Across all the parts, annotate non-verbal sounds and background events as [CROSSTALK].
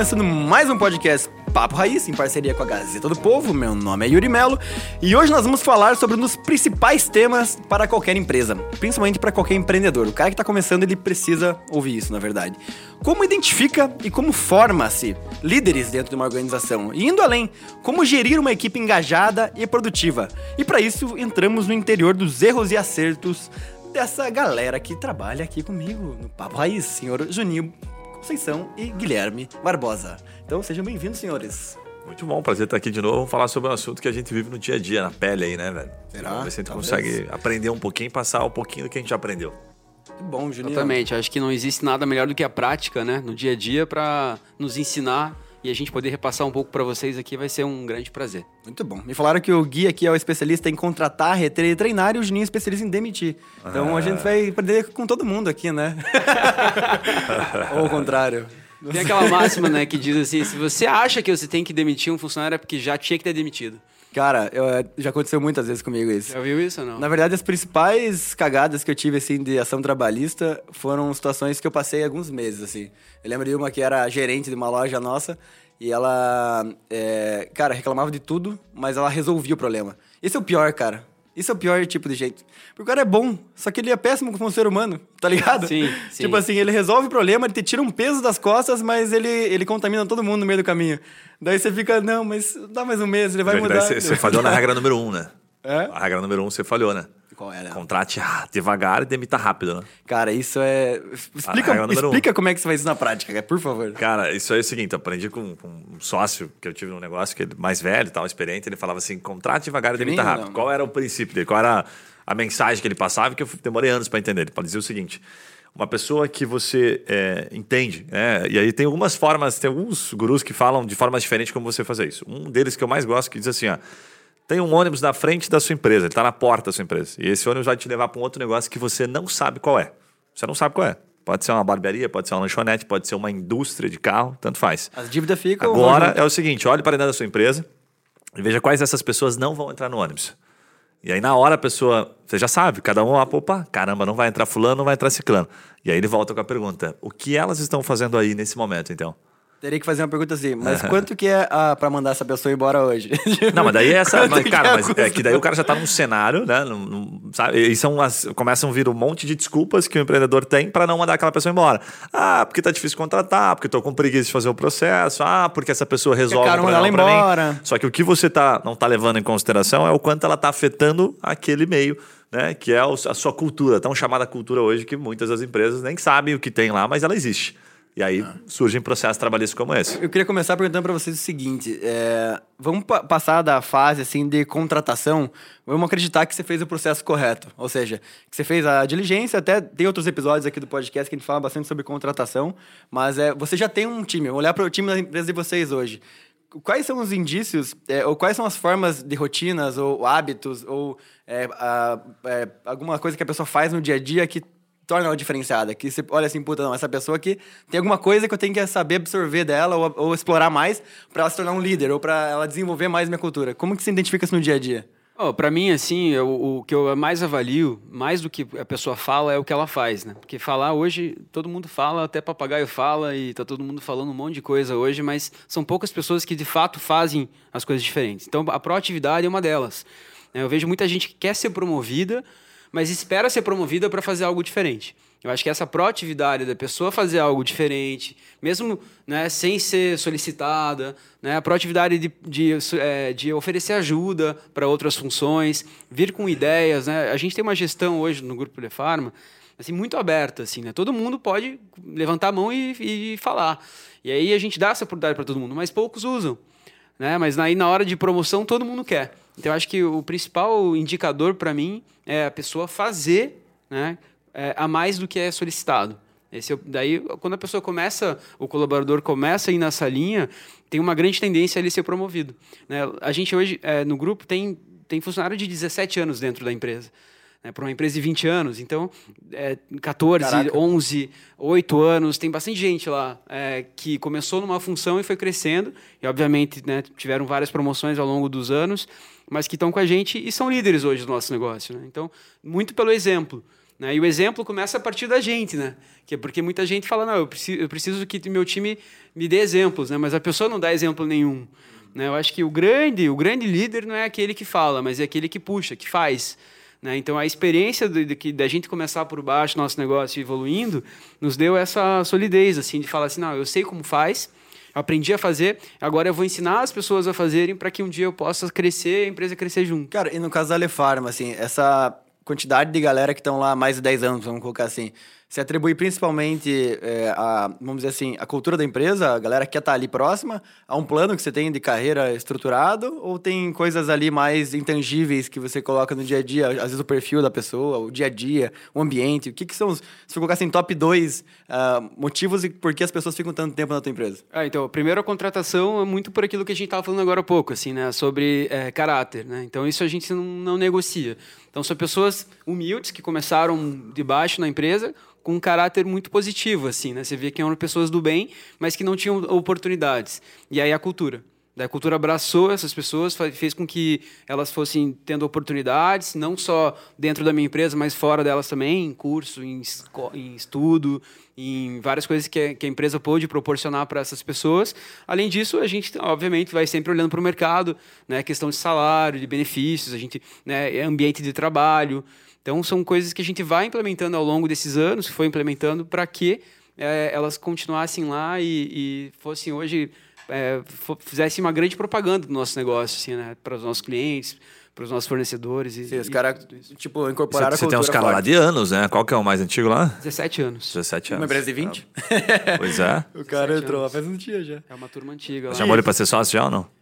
começando mais um podcast Papo Raiz, em parceria com a Gazeta do Povo. Meu nome é Yuri Melo e hoje nós vamos falar sobre um dos principais temas para qualquer empresa, principalmente para qualquer empreendedor. O cara que está começando, ele precisa ouvir isso, na verdade. Como identifica e como forma-se líderes dentro de uma organização? E indo além, como gerir uma equipe engajada e produtiva? E para isso, entramos no interior dos erros e acertos dessa galera que trabalha aqui comigo no Papo Raiz, senhor Juninho Conceição e Guilherme Barbosa. Então sejam bem-vindos, senhores. Muito bom, prazer estar aqui de novo. Vamos falar sobre um assunto que a gente vive no dia a dia, na pele aí, né, velho? Será? Vamos ver se a gente Talvez. consegue aprender um pouquinho e passar um pouquinho do que a gente aprendeu. Que bom, Juninho. Exatamente, acho que não existe nada melhor do que a prática, né, no dia a dia para nos ensinar e a gente poder repassar um pouco para vocês aqui vai ser um grande prazer. Muito bom. Me falaram que o Gui aqui é o especialista em contratar, reter e treinar e o Juninho é especialista em demitir. Então a gente vai aprender com todo mundo aqui, né? [LAUGHS] Ou o contrário. Tem aquela máxima, né, que diz assim, se você acha que você tem que demitir um funcionário é porque já tinha que ter demitido. Cara, eu- é, já aconteceu muitas vezes comigo isso. Já viu isso ou não? Na verdade, as principais cagadas que eu tive, assim, de ação trabalhista foram situações que eu passei alguns meses, assim. Eu lembro de uma que era gerente de uma loja nossa e ela, é, cara, reclamava de tudo, mas ela resolvia o problema. Esse é o pior, cara. Isso é o pior tipo de jeito. Porque o cara é bom, só que ele é péssimo como um ser humano, tá ligado? Sim, [LAUGHS] sim. Tipo assim, ele resolve o problema, ele te tira um peso das costas, mas ele, ele contamina todo mundo no meio do caminho. Daí você fica, não, mas dá mais um mês, ele vai Daí mudar. Você, você falhou na regra número um, né? [LAUGHS] É? A regra número um você falhou, né? Qual era? Contrate [LAUGHS] devagar e demita rápido, né? Cara, isso é. Explica, regra número um. explica como é que você faz isso na prática, cara, por favor. Cara, isso é o seguinte, aprendi com, com um sócio que eu tive num negócio que ele mais velho, tal, experiente, ele falava assim, contrate devagar e demita rápido. não? Qual era o princípio dele? Qual era a mensagem que ele passava que eu demorei anos para entender? Ele dizia o seguinte, uma pessoa que você é, entende, né? E aí tem algumas formas, tem alguns gurus que falam de formas diferentes como você fazer isso. Um deles que eu mais gosto que diz assim, ó, tem um ônibus na frente da sua empresa, ele está na porta da sua empresa. E esse ônibus vai te levar para um outro negócio que você não sabe qual é. Você não sabe qual é. Pode ser uma barbearia, pode ser uma lanchonete, pode ser uma indústria de carro, tanto faz. As dívidas ficam. Agora é o seguinte: olhe para dentro da sua empresa e veja quais dessas pessoas não vão entrar no ônibus. E aí, na hora, a pessoa, você já sabe, cada um, ah, opa, caramba, não vai entrar fulano, não vai entrar ciclano. E aí ele volta com a pergunta: o que elas estão fazendo aí nesse momento, então? Teria que fazer uma pergunta assim, mas quanto que é ah, pra mandar essa pessoa embora hoje? [LAUGHS] Não, mas daí é essa. Mas, cara, é a mas é que daí o cara já tá num cenário, né? num- num- sabe? E são as, começam a vir um monte de desculpas que o empreendedor tem para não mandar aquela pessoa embora. Ah, porque tá difícil contratar, porque tô com preguiça de fazer o processo, ah, porque essa pessoa resolve o problema ela pra mim. embora. Só que o que você tá, não tá levando em consideração é o quanto ela tá afetando aquele meio. Né, que é a sua cultura, tão chamada cultura hoje, que muitas das empresas nem sabem o que tem lá, mas ela existe. E aí surgem processos trabalhistas como esse. Eu queria começar perguntando pra vocês o seguinte: é, vamos pa- passar da fase assim de contratação. Vamos acreditar que você fez o processo correto, ou seja, que você fez a diligência. Até tem outros episódios aqui do podcast que a gente fala bastante sobre contratação, mas é, você já tem um time. Olhar para o time da empresa de vocês hoje. Quais são os indícios, é, ou quais são as formas de rotinas, ou hábitos, ou é, a- é, alguma coisa que a pessoa faz no dia a dia que torna ela diferenciada? Que você olha assim, puta, não, essa pessoa aqui tem alguma coisa que eu tenho que saber absorver dela ou, ou explorar mais pra ela se tornar um líder, ou pra ela desenvolver mais minha cultura. Como que você identifica isso no dia a dia? Oh, para mim, assim, eu- o que eu mais avalio, mais do que a pessoa fala, é o que ela faz, né? Porque falar hoje, todo mundo fala, até papagaio fala, e tá todo mundo falando um monte de coisa hoje, mas são poucas pessoas que de fato fazem as coisas diferentes. Então, a proatividade é uma delas. Eu vejo muita gente que quer ser promovida, mas espera ser promovida para fazer algo diferente. Eu acho que essa proatividade da pessoa fazer algo diferente, mesmo né, sem ser solicitada, né, a proatividade de, de, eh, de oferecer ajuda para outras funções, vir com ideias. Né? A gente tem uma gestão hoje no Grupo Lefarma assim, muito aberta. Assim, né? Todo mundo pode levantar a mão e, e falar. E aí a gente dá essa oportunidade para todo mundo, mas poucos usam. Né? Mas aí na hora de promoção todo mundo quer. Então eu acho que o principal indicador para mim é a pessoa fazer né, é, a mais do que é solicitado. Esse, é daí, quando a pessoa começa, o colaborador começa a ir nessa linha, tem uma grande tendência a ele ser promovido. né? A gente hoje, é, no grupo, tem, tem funcionário de 17 anos dentro da empresa. Né? Para uma empresa de 20 anos. Então, é, 14, Caraca. 11, 8 anos, tem bastante gente lá é, que começou numa função e foi crescendo. E, obviamente, né, tiveram várias promoções ao longo dos anos, mas que estão com a gente e são líderes hoje do nosso negócio. Né? Então, muito pelo exemplo. Né? E o exemplo começa a partir da gente, né? Que é porque muita gente fala, não, eu preciso, eu preciso que meu time me dê exemplos, né? Mas a pessoa não dá exemplo nenhum. Né? Eu acho que o grande, o grande líder não é aquele que fala, mas é aquele que puxa, que faz. Né? Então, a experiência da gente começar por baixo, nosso negócio evoluindo, nos deu essa solidez, assim, de falar assim, não, eu sei como faz, aprendi a fazer, agora eu vou ensinar as pessoas a fazerem para que um dia eu possa crescer, a empresa crescer junto. Cara, e no caso da Alefarma, assim, essa quantidade de galera que estão lá há mais de 10 anos, vamos colocar assim, se atribui principalmente é, a, vamos dizer assim, a cultura da empresa, a galera que quer estar tá ali próxima, a um plano que você tem de carreira estruturado, ou tem coisas ali mais intangíveis que você coloca no dia a dia, às vezes o perfil da pessoa, o dia a dia, o ambiente, o que, que são, os, se você colocar assim, top 2 uh, ah, motivos e por que as pessoas ficam tanto tempo na tua empresa? Ah, então, primeiro a contratação é muito por aquilo que a gente estava falando agora há pouco, assim, né, sobre é, caráter, né, então isso a gente não, não negocia. Então, são pessoas humildes que começaram de baixo na empresa, com um caráter muito positivo, assim, né? Você via que eram pessoas do bem, mas que não tinham oportunidades. E aí a cultura. Daí a cultura abraçou essas pessoas, fez com que elas fossem tendo oportunidades, não só dentro da minha empresa, mas fora delas também, em curso, em, em estudo, em várias coisas que a, que a empresa pôde proporcionar para essas pessoas. Além disso, a gente, obviamente, vai sempre olhando para o mercado, né? questão de salário, de benefícios, a gente, né? ambiente de trabalho. Então, são coisas que a gente vai implementando ao longo desses anos, foi implementando para que é, elas continuassem lá e, e fossem hoje, é, fizessem uma grande propaganda do nosso negócio, assim, né, para os nossos clientes, para os nossos fornecedores. E, Sim, os caras, tipo, incorporaram você, a cultura Você tem uns caras lá de anos, né? Qual que é o mais antigo lá? 17 anos. 17 anos. Uma empresa de 20? Pois é. [LAUGHS] o cara entrou lá faz um dia já. É uma turma antiga. Lá. Chamou ele para ser sócio já ou não?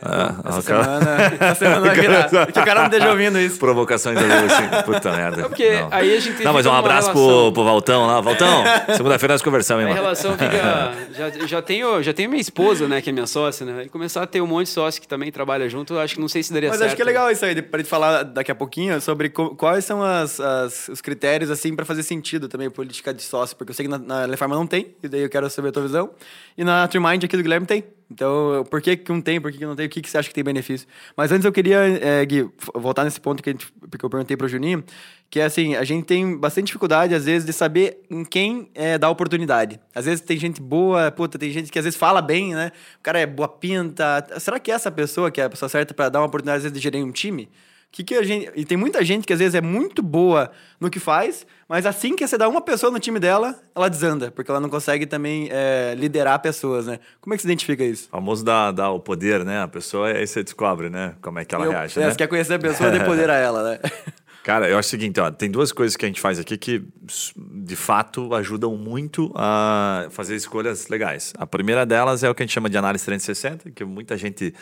É, essa, semana, essa semana vai virar. Que o cara não esteja ouvindo isso. Provocações assim. Puta merda. É porque não. aí a gente Não, mas um abraço pro, pro Valtão lá. Valtão, [LAUGHS] segunda-feira nós conversamos, hein, mano. A relação fica. [LAUGHS] Já, já, tenho, já tenho minha esposa, né, que é minha sócia, né? E começar a ter um monte de sócio que também trabalha junto, acho que não sei se daria mas certo. Mas acho que é legal isso aí, pra gente falar daqui a pouquinho sobre quais são as, as, os critérios, assim, pra fazer sentido também, política de sócio. Porque eu sei que na, na Lefarma não tem, e daí eu quero saber a tua visão. E na Trimind aqui do Guilherme tem. Então, por que, que um tem, por que, que não tem? O que, que você acha que tem benefício? Mas antes eu queria, é, Gui, voltar nesse ponto que, gente, que eu perguntei para o Juninho, que é assim, a gente tem bastante dificuldade, às vezes, de saber em quem é, dá oportunidade. Às vezes tem gente boa, puta, tem gente que às vezes fala bem, né? O cara é boa pinta. Será que é essa pessoa que é a pessoa certa para dar uma oportunidade, às vezes, de gerir um time? Que que a gente... E tem muita gente que às vezes é muito boa no que faz, mas assim que você dá uma pessoa no time dela, ela desanda, porque ela não consegue também é, liderar pessoas, né? Como é que você identifica isso? O famoso dá, dá o poder, né? A pessoa, aí você descobre, né? Como é que ela eu, reage. É, né? Você quer conhecer a pessoa, dê poder a [LAUGHS] ela, né? Cara, eu acho o seguinte, ó, tem duas coisas que a gente faz aqui que, de fato, ajudam muito a fazer escolhas legais. A primeira delas é o que a gente chama de análise 360, que muita gente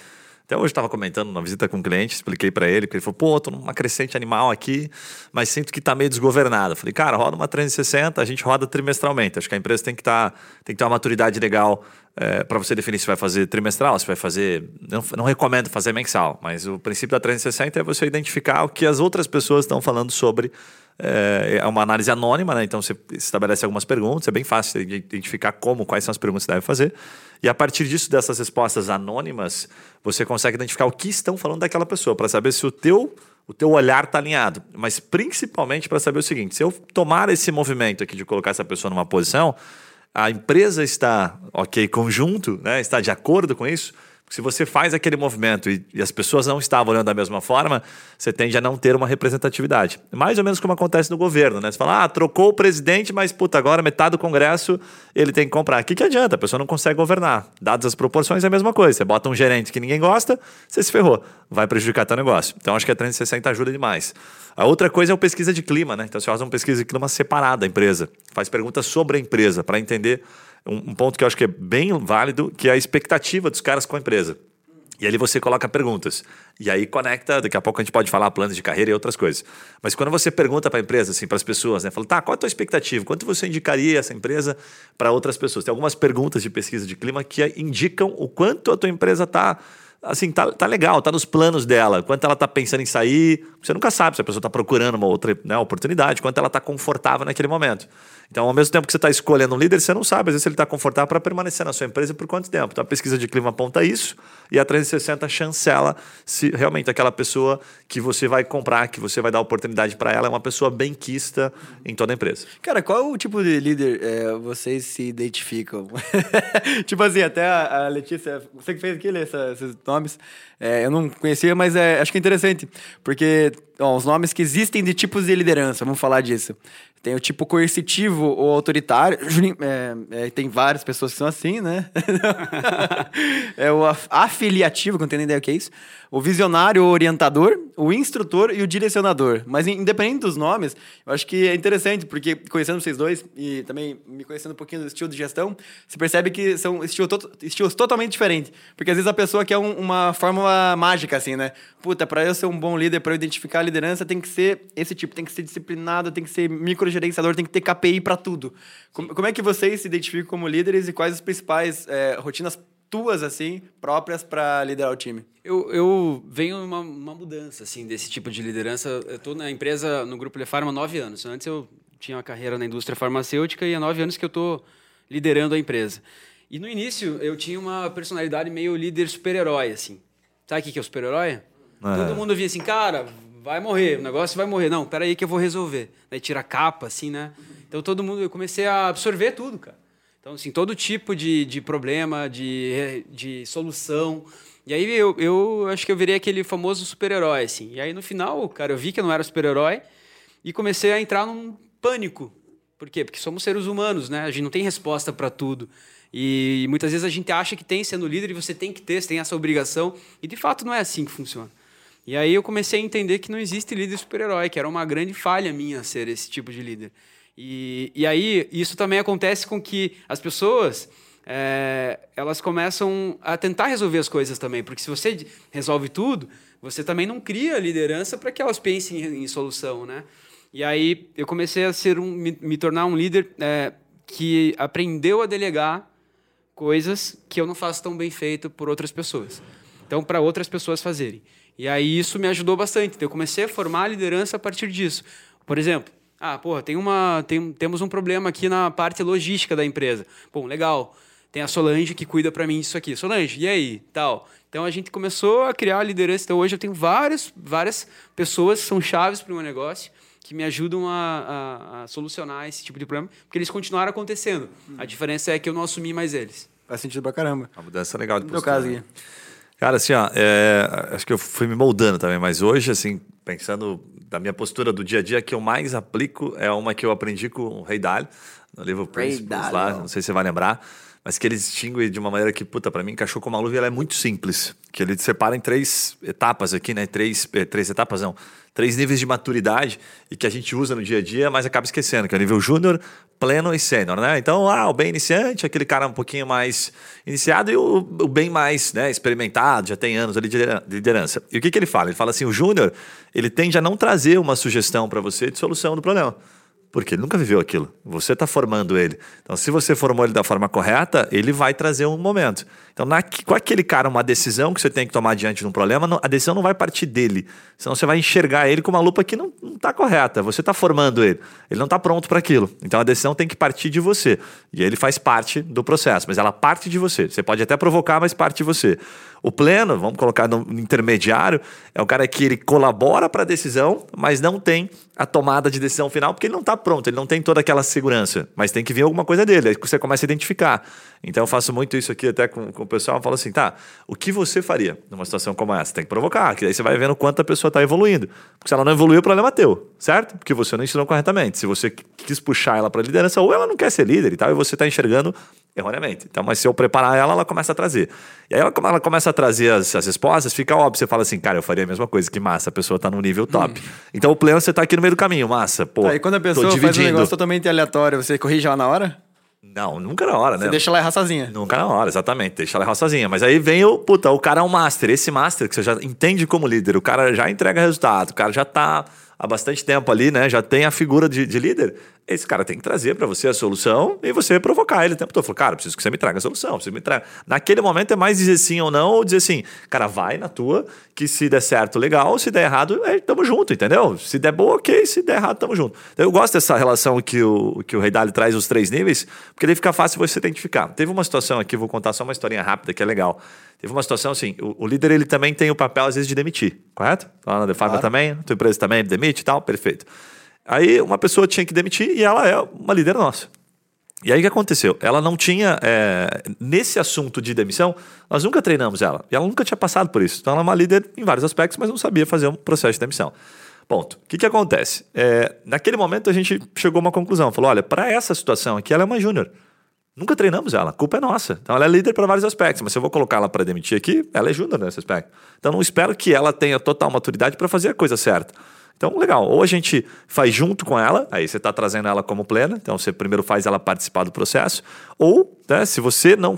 até hoje estava comentando na visita com um cliente, expliquei para ele, porque ele falou: pô, tô numa crescente animal aqui, mas sinto que está meio desgovernado. Falei, cara, roda uma 360, a gente roda trimestralmente. Acho que a empresa tem que, tá, tem que ter uma maturidade legal é, para você definir se vai fazer trimestral, se vai fazer. Não, não recomendo fazer mensal, mas o princípio da 360 é você identificar o que as outras pessoas estão falando sobre é, é uma análise anônima, né? Então você estabelece algumas perguntas, é bem fácil de identificar como, quais são as perguntas que você deve fazer. E a partir disso, dessas respostas anônimas, você consegue identificar o que estão falando daquela pessoa, para saber se o teu, o teu olhar está alinhado. Mas principalmente para saber o seguinte: se eu tomar esse movimento aqui de colocar essa pessoa numa posição, a empresa está ok conjunto, né? está de acordo com isso se você faz aquele movimento e, e, as pessoas não estavam olhando da mesma forma, você tende a não ter uma representatividade. Mais ou menos como acontece no governo, né? Você fala, ah, trocou o presidente, mas puta, agora metade do Congresso ele tem que comprar. O que, que adianta? A pessoa não consegue governar. Dadas as proporções, é a mesma coisa. Você bota um gerente que ninguém gosta, você se ferrou. Vai prejudicar teu negócio. Então acho que a 360 ajuda demais. A outra coisa é a pesquisa de clima, né? Então você faz uma pesquisa de clima separada da empresa. Faz perguntas sobre a empresa para entender um, um ponto que eu acho que é bem válido, que é a expectativa dos caras com a empresa. E ali você coloca perguntas. E aí conecta, daqui a pouco a gente pode falar planos de carreira e outras coisas. Mas quando você pergunta para a empresa, assim, para as pessoas, né? Fala, tá, qual é a tua expectativa? Quanto você indicaria essa empresa para outras pessoas? Tem algumas perguntas de pesquisa de clima que indicam o quanto a tua empresa está assim, tá, tá legal, tá nos planos dela. Quanto ela tá pensando em sair, você nunca sabe se a pessoa tá procurando uma outra né, oportunidade, quanto ela tá confortável naquele momento. Então, ao mesmo tempo que você está escolhendo um líder, você não sabe, às vezes, se ele está confortável para permanecer na sua empresa por quanto tempo. Então, a pesquisa de clima aponta isso e a 360 chancela se realmente aquela pessoa que você vai comprar, que você vai dar oportunidade para ela, é uma pessoa benquista em toda a empresa. Cara, qual o tipo de líder é, vocês se identificam? [LAUGHS] tipo assim, até a, Letícia, você que fez aqui, essa, esses nomes, é, eu não conhecia, mas é, acho que é interessante, porque ó, os nomes que existem de tipos de liderança, vamos falar disso. Tem o tipo coercitivo ou autoritário. [LAUGHS] É, é, tem várias pessoas que são assim, né? [LAUGHS] é o afiliativo, que não tenho nem ideia o que é isso. O visionário, o orientador, o instrutor e o direcionador. Mas independente dos nomes, eu acho que é interessante, porque conhecendo vocês dois e também me conhecendo um pouquinho do estilo de gestão, você percebe que são estilos, to estilos totalmente diferentes. Porque às vezes a pessoa quer um, uma fórmula mágica, assim, né? Puta, para eu ser um bom líder, para eu identificar a liderança, tem que ser esse tipo, tem que ser disciplinado, tem que ser micro gerenciador tem que ter KPI para tudo. Como, como, é que vocês se identificam como líderes e quais as principais é, rotinas tuas, assim, próprias para liderar o time? Eu, eu venho uma, uma mudança, assim, desse tipo de liderança. Eu estou na empresa, no Grupo Lefarma, há nove anos. Antes eu tinha uma carreira na indústria farmacêutica e há nove anos que eu estou liderando a empresa. E no início eu tinha uma personalidade meio líder super-herói, assim. Sabe o que é o super-herói? É. Todo mundo via assim, cara, vai morrer, o negócio vai morrer. Não, peraí que eu vou resolver. Daí tira a capa, assim, né? Então todo mundo, eu comecei a absorver tudo, cara. Então, assim, todo tipo de, de problema, de, de solução. E aí eu, eu acho que eu virei aquele famoso super-herói, assim. E aí no final, cara, eu vi que eu não era super-herói e comecei a entrar num pânico. Por quê? Porque somos seres humanos, né? A gente não tem resposta para tudo. E muitas vezes a gente acha que tem sendo líder e você tem que ter, você tem essa obrigação. E de fato não é assim que funciona. E aí eu comecei a entender que não existe líder super-herói, que era uma grande falha minha ser esse tipo de líder. E, e aí isso também acontece com que as pessoas é, elas começam a tentar resolver as coisas também, porque se você resolve tudo, você também não cria liderança para que elas pensem em, em, solução, né? E aí eu comecei a ser um, me, me tornar um líder é, que aprendeu a delegar coisas que eu não faço tão bem feito por outras pessoas. Então, para outras pessoas fazerem. E aí isso me ajudou bastante. Então, eu comecei a formar a liderança a partir disso. Por exemplo, ah, porra, tem uma, tem, temos um problema aqui na parte logística da empresa. Bom, legal. Tem a Solange que cuida para mim disso aqui. Solange, e aí? Tal. Então a gente começou a criar a liderança. Então hoje eu tenho várias, várias pessoas que são chaves para o meu negócio que me ajudam a, a, a, solucionar esse tipo de problema, porque eles continuaram acontecendo. A diferença é que eu não assumi mais eles. Faz sentido pra caramba. Uma mudança legal de postura. No meu caso aqui. Cara, assim, ó, é, acho que eu fui me moldando também, mas hoje, assim, pensando da minha postura do dia a dia, que eu mais aplico é uma que eu aprendi com o Rei Dalio, no livro Principles lá, não sei se você vai lembrar, mas que ele distingue de uma maneira que, puta, para mim encaixou com uma luva ela é muito simples, que ele separa em três etapas aqui, né, três, eh, três etapas não, três níveis de maturidade e que a gente usa no dia a dia, mas acaba esquecendo, que é o nível júnior, pleno e sênior, né? Então, ah, o bem iniciante, aquele cara um pouquinho mais iniciado e o, o bem mais né, experimentado, já tem anos ali de liderança. E o que, que ele fala? Ele fala assim, o júnior, ele tende a não trazer uma sugestão para você de solução do problema. Porque ele nunca viveu aquilo. Você está formando ele. Então, se você formou ele da forma correta, ele vai trazer um momento. Então, na, com aquele cara, uma decisão que você tem que tomar diante de um problema, a decisão não vai partir dele. Senão você vai enxergar ele com uma lupa que não está correta. Você está formando ele. Ele não está pronto para aquilo. Então, a decisão tem que partir de você. E ele faz parte do processo, mas ela parte de você. Você pode até provocar, mas parte de você. O pleno, vamos colocar no intermediário, é o cara que ele colabora para a decisão, mas não tem a tomada de decisão final, porque ele não está pronto, ele não tem toda aquela segurança. Mas tem que vir alguma coisa dele, aí você começa a identificar. Então eu faço muito isso aqui até com, com o pessoal, eu falo assim, tá, o que você faria numa situação como essa? Tem que provocar, que aí você vai vendo quanto a pessoa está evoluindo. Porque se ela não evoluiu, o problema é teu, certo? Porque você não ensinou corretamente. Se você quis puxar ela para a liderança, ou ela não quer ser líder e tal, e você está enxergando erroneamente. Então, mas se eu preparar ela, ela começa a trazer. E aí, ela, ela começa a trazer as, as respostas, fica óbvio. Você fala assim, cara, eu faria a mesma coisa, que massa, a pessoa tá no nível top. Hum. Então, o pleno, você tá aqui no meio do caminho, massa. Pô, aí, quando a pessoa faz um negócio totalmente aleatório, você corrige ela na hora? Não, nunca na hora, né? Você deixa ela errar sozinha. Nunca na hora, exatamente. Deixa ela errar sozinha. Mas aí vem o, puta, o cara é um master. Esse master que você já entende como líder, o cara já entrega resultado, o cara já tá há bastante tempo ali, né? Já tem a figura de, de líder. Esse cara tem que trazer para você a solução e você provocar ele o tempo todo. Falou, cara, preciso que você me traga a solução, preciso me traga. Naquele momento é mais dizer sim ou não, ou dizer assim, cara, vai na tua, que se der certo, legal, se der errado, é, tamo junto, entendeu? Se der boa, ok, se der errado, tamo junto. Então, eu gosto dessa relação que o, que o Rei Dali traz os três níveis, porque daí fica fácil você identificar. Teve uma situação aqui, vou contar só uma historinha rápida que é legal. Teve uma situação assim, o, o líder ele também tem o papel, às vezes, de demitir, correto? Lá na The Farma claro. também, tua empresa também demite e tal, perfeito. Aí uma pessoa tinha que demitir e ela é uma líder nossa. E aí o que aconteceu? Ela não tinha. É, nesse assunto de demissão, nós nunca treinamos ela. E ela nunca tinha passado por isso. Então ela é uma líder em vários aspectos, mas não sabia fazer um processo de demissão. Ponto. O que, que acontece? É, naquele momento a gente chegou a uma conclusão. Falou: olha, para essa situação aqui, ela é uma júnior. Nunca treinamos ela, a culpa é nossa. Então ela é líder para vários aspectos, mas se eu vou colocar ela para demitir aqui, ela é júnior nesse aspecto. Então não espero que ela tenha total maturidade para fazer a coisa certa. Então, legal. Ou a gente faz junto com ela, aí você está trazendo ela como plena, então você primeiro faz ela participar do processo, ou né, se você não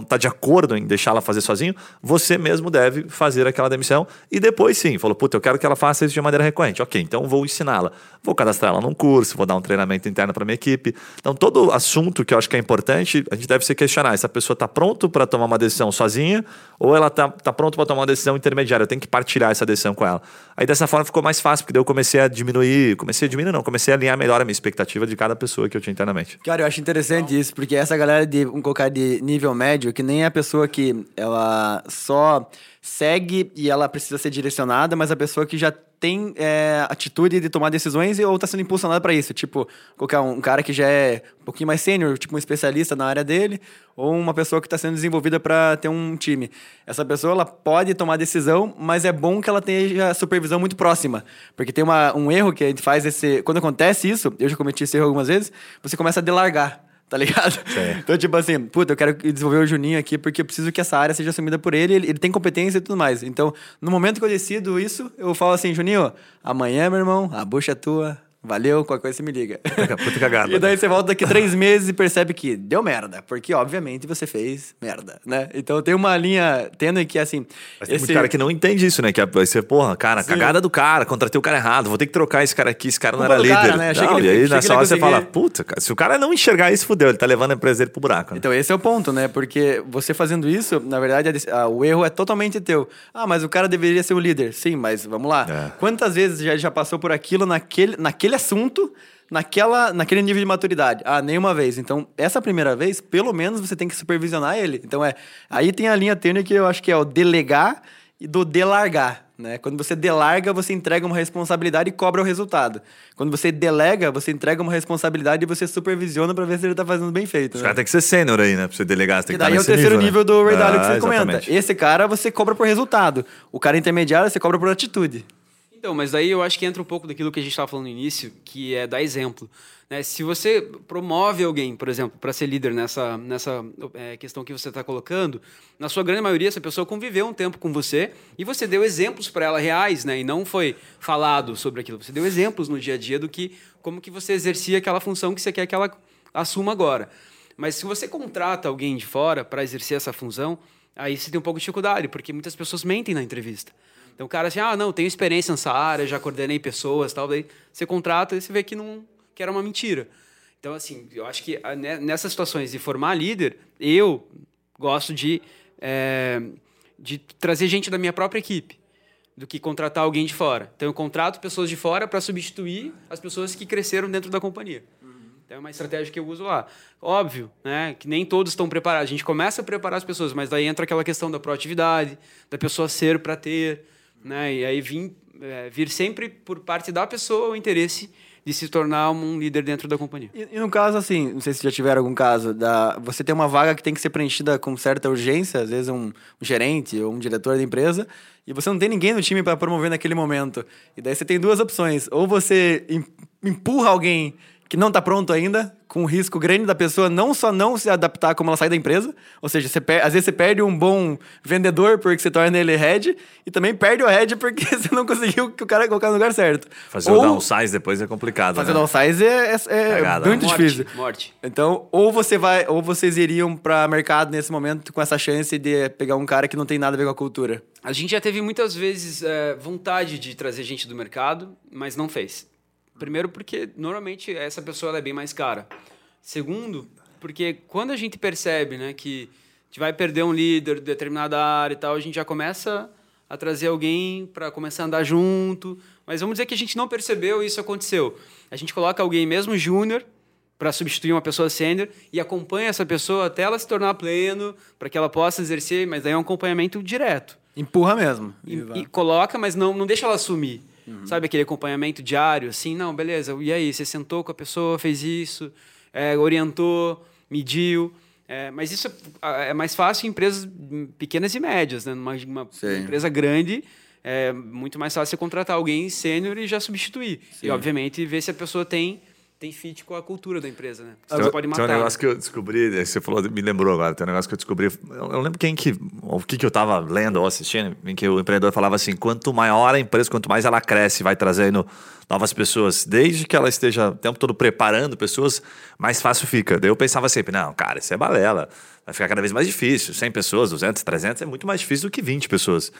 está de acordo em deixar ela fazer sozinho, você mesmo deve fazer aquela demissão e depois sim, falou, puta, eu quero que ela faça isso de maneira recorrente. Ok, então vou ensiná-la. Vou cadastrar ela num curso, vou dar um treinamento interno para minha equipe. Então, todo assunto que eu acho que é importante, a gente deve se questionar se a pessoa está pronto para tomar uma decisão sozinha ou ela está tá pronto para tomar uma decisão intermediária. Eu tenho que partilhar essa decisão com ela. Aí dessa forma ficou mais fácil, porque daí eu comecei a diminuir, comecei a diminuir, não, comecei a alinhar melhor a minha expectativa de cada pessoa que eu tinha internamente. Cara, eu acho interessante isso, porque essa galera de um colocar de nível médio, que nem a pessoa que ela só segue e ela precisa ser direcionada, mas a pessoa que já tem é, atitude de tomar decisões ou está sendo impulsionada para isso. Tipo, um, um, cara que já é um pouquinho mais sênior, tipo um especialista na área dele, ou uma pessoa que está sendo desenvolvida para ter um time. Essa pessoa ela pode tomar decisão, mas é bom que ela tenha supervisão muito próxima. Porque tem uma, um erro que a gente faz esse. Quando acontece isso, eu já cometi esse erro algumas vezes, você começa a delargar tá ligado? Então, tipo assim, puta, eu quero desenvolver o Juninho aqui porque eu preciso que essa área seja assumida por ele, ele, ele tem competência e tudo mais. Então, no momento que eu decido isso, eu falo assim, Juninho, amanhã, meu irmão, a bucha é tua, Valeu, qualquer coisa você me liga. Puta cagada. [LAUGHS] e daí né? você volta daqui três [LAUGHS] meses e percebe que deu merda. Porque, obviamente, você fez merda, né? Então tem uma linha tênue que, assim... Mas tem esse... muito cara que não entende isso, né? Que vai ser, porra, cara, Sim. cagada do cara, contratei o cara errado, vou ter que trocar esse cara aqui, esse cara não era líder. Cara, né? não, ele, e aí nessa hora você fala, puta, cara, se o cara não enxergar isso, fudeu, ele tá levando a empresa dele pro buraco. Né? Então esse é o ponto, né? Porque você fazendo isso, na verdade, o erro é totalmente teu. Ah, mas o cara deveria ser o líder. Sim, mas vamos lá. É. Quantas vezes já, já passou por aquilo naquele, naquele assunto naquela, naquele nível de maturidade. Ah, nenhuma vez. Então, essa primeira vez, pelo menos você tem que supervisionar ele. Então, é. Aí tem a linha tênue que eu acho que é o delegar e do delargar. Né? Quando você delarga, você entrega uma responsabilidade e cobra o resultado. Quando você delega, você entrega uma responsabilidade e você supervisiona para ver se ele está fazendo bem feito. Os né? caras tem que ser sênior aí, né? Pra você delegar, você tem que daí é o terceiro nível, nível né? do Ray ah, que você comenta. Esse cara você cobra por resultado. O cara intermediário você cobra por atitude. Então, mas daí eu acho que entra um pouco daquilo que a gente estava falando no início, que é dar exemplo. Né? Se você promove alguém, por exemplo, para ser líder nessa, nessa é, questão que você está colocando, na sua grande maioria, essa pessoa conviveu um tempo com você e você deu exemplos para ela reais, né? E não foi falado sobre aquilo. Você deu exemplos no dia a dia do que como que você exercia aquela função que você quer que ela assuma agora. Mas se você contrata alguém de fora para exercer essa função, aí você tem um pouco de dificuldade, porque muitas pessoas mentem na entrevista. Então o cara assim, ah, não, tenho experiência nessa área, já coordenei pessoas tal. Daí você contrata e você vê que, não, que era uma mentira. Então, assim, eu acho que ah, nessas situações de formar líder, eu gosto de, é, de trazer gente da minha própria equipe do que contratar alguém de fora. Então, eu contrato pessoas de fora para substituir as pessoas que cresceram dentro da companhia. Então, é uma estratégia que eu uso lá. Óbvio, né, que nem todos estão preparados. A gente começa a preparar as pessoas, mas daí entra aquela questão da proatividade, da pessoa ser para ter, né? E aí vim, é, vir sempre por parte da pessoa o interesse de se tornar um líder dentro da companhia. E, e, no caso, assim, não sei se já tiveram algum caso, da, você tem uma vaga que tem que ser preenchida com certa urgência, às vezes um, um gerente ou um diretor da empresa, e você não tem ninguém no time para promover naquele momento. E daí você tem duas opções. Ou você empurra alguém que não está pronto ainda, com o risco grande da pessoa não só não se adaptar como ela sai da empresa, ou seja, você às vezes você perde um bom vendedor porque você torna ele head, e também perde o head porque [LAUGHS] você não conseguiu que o cara colocar no lugar certo. Fazer ou, o downsize depois é complicado. Fazer né? o downsize é, é, é Cagada, muito morte, difícil. Morte. Então, ou você vai, ou vocês iriam para mercado nesse momento com essa chance de pegar um cara que não tem nada a ver com a cultura. A gente já teve muitas vezes é, vontade de trazer gente do mercado, mas não fez. Primeiro, porque normalmente essa pessoa é bem mais cara. Segundo, porque quando a gente percebe né, que a gente vai perder um líder de determinada área e tal, a gente já começa a trazer alguém para começar a andar junto. Mas vamos dizer que a gente não percebeu e isso aconteceu. A gente coloca alguém mesmo júnior para substituir uma pessoa sênior e acompanha essa pessoa até ela se tornar pleno, para que ela possa exercer, mas daí é um acompanhamento direto. Empurra mesmo. E, e coloca, mas não, não deixa ela assumir. Uhum. Sabe aquele acompanhamento diário, assim, não, beleza, e aí, você sentou com a pessoa, fez isso, é, orientou, mediu. É, mas isso é, é mais fácil em empresas pequenas e médias, né? Numa uma empresa grande, é muito mais fácil você contratar alguém sênior e já substituir. Sim. E, obviamente, ver se a pessoa tem tem fit com a cultura da empresa, né? Você tem, pode matar. Tem um negócio que eu descobri, você falou, me lembrou agora, tem um negócio que eu descobri, eu não lembro quem que, o que que eu tava lendo ou assistindo, em que o empreendedor falava assim, quanto maior a empresa, quanto mais ela cresce, vai trazendo novas pessoas, desde que ela esteja o tempo todo preparando pessoas, mais fácil fica. Daí eu pensava sempre, não, cara, isso é balela vai ficar cada vez mais difícil. 100 pessoas, 200, 300 é muito mais difícil do que 20 pessoas.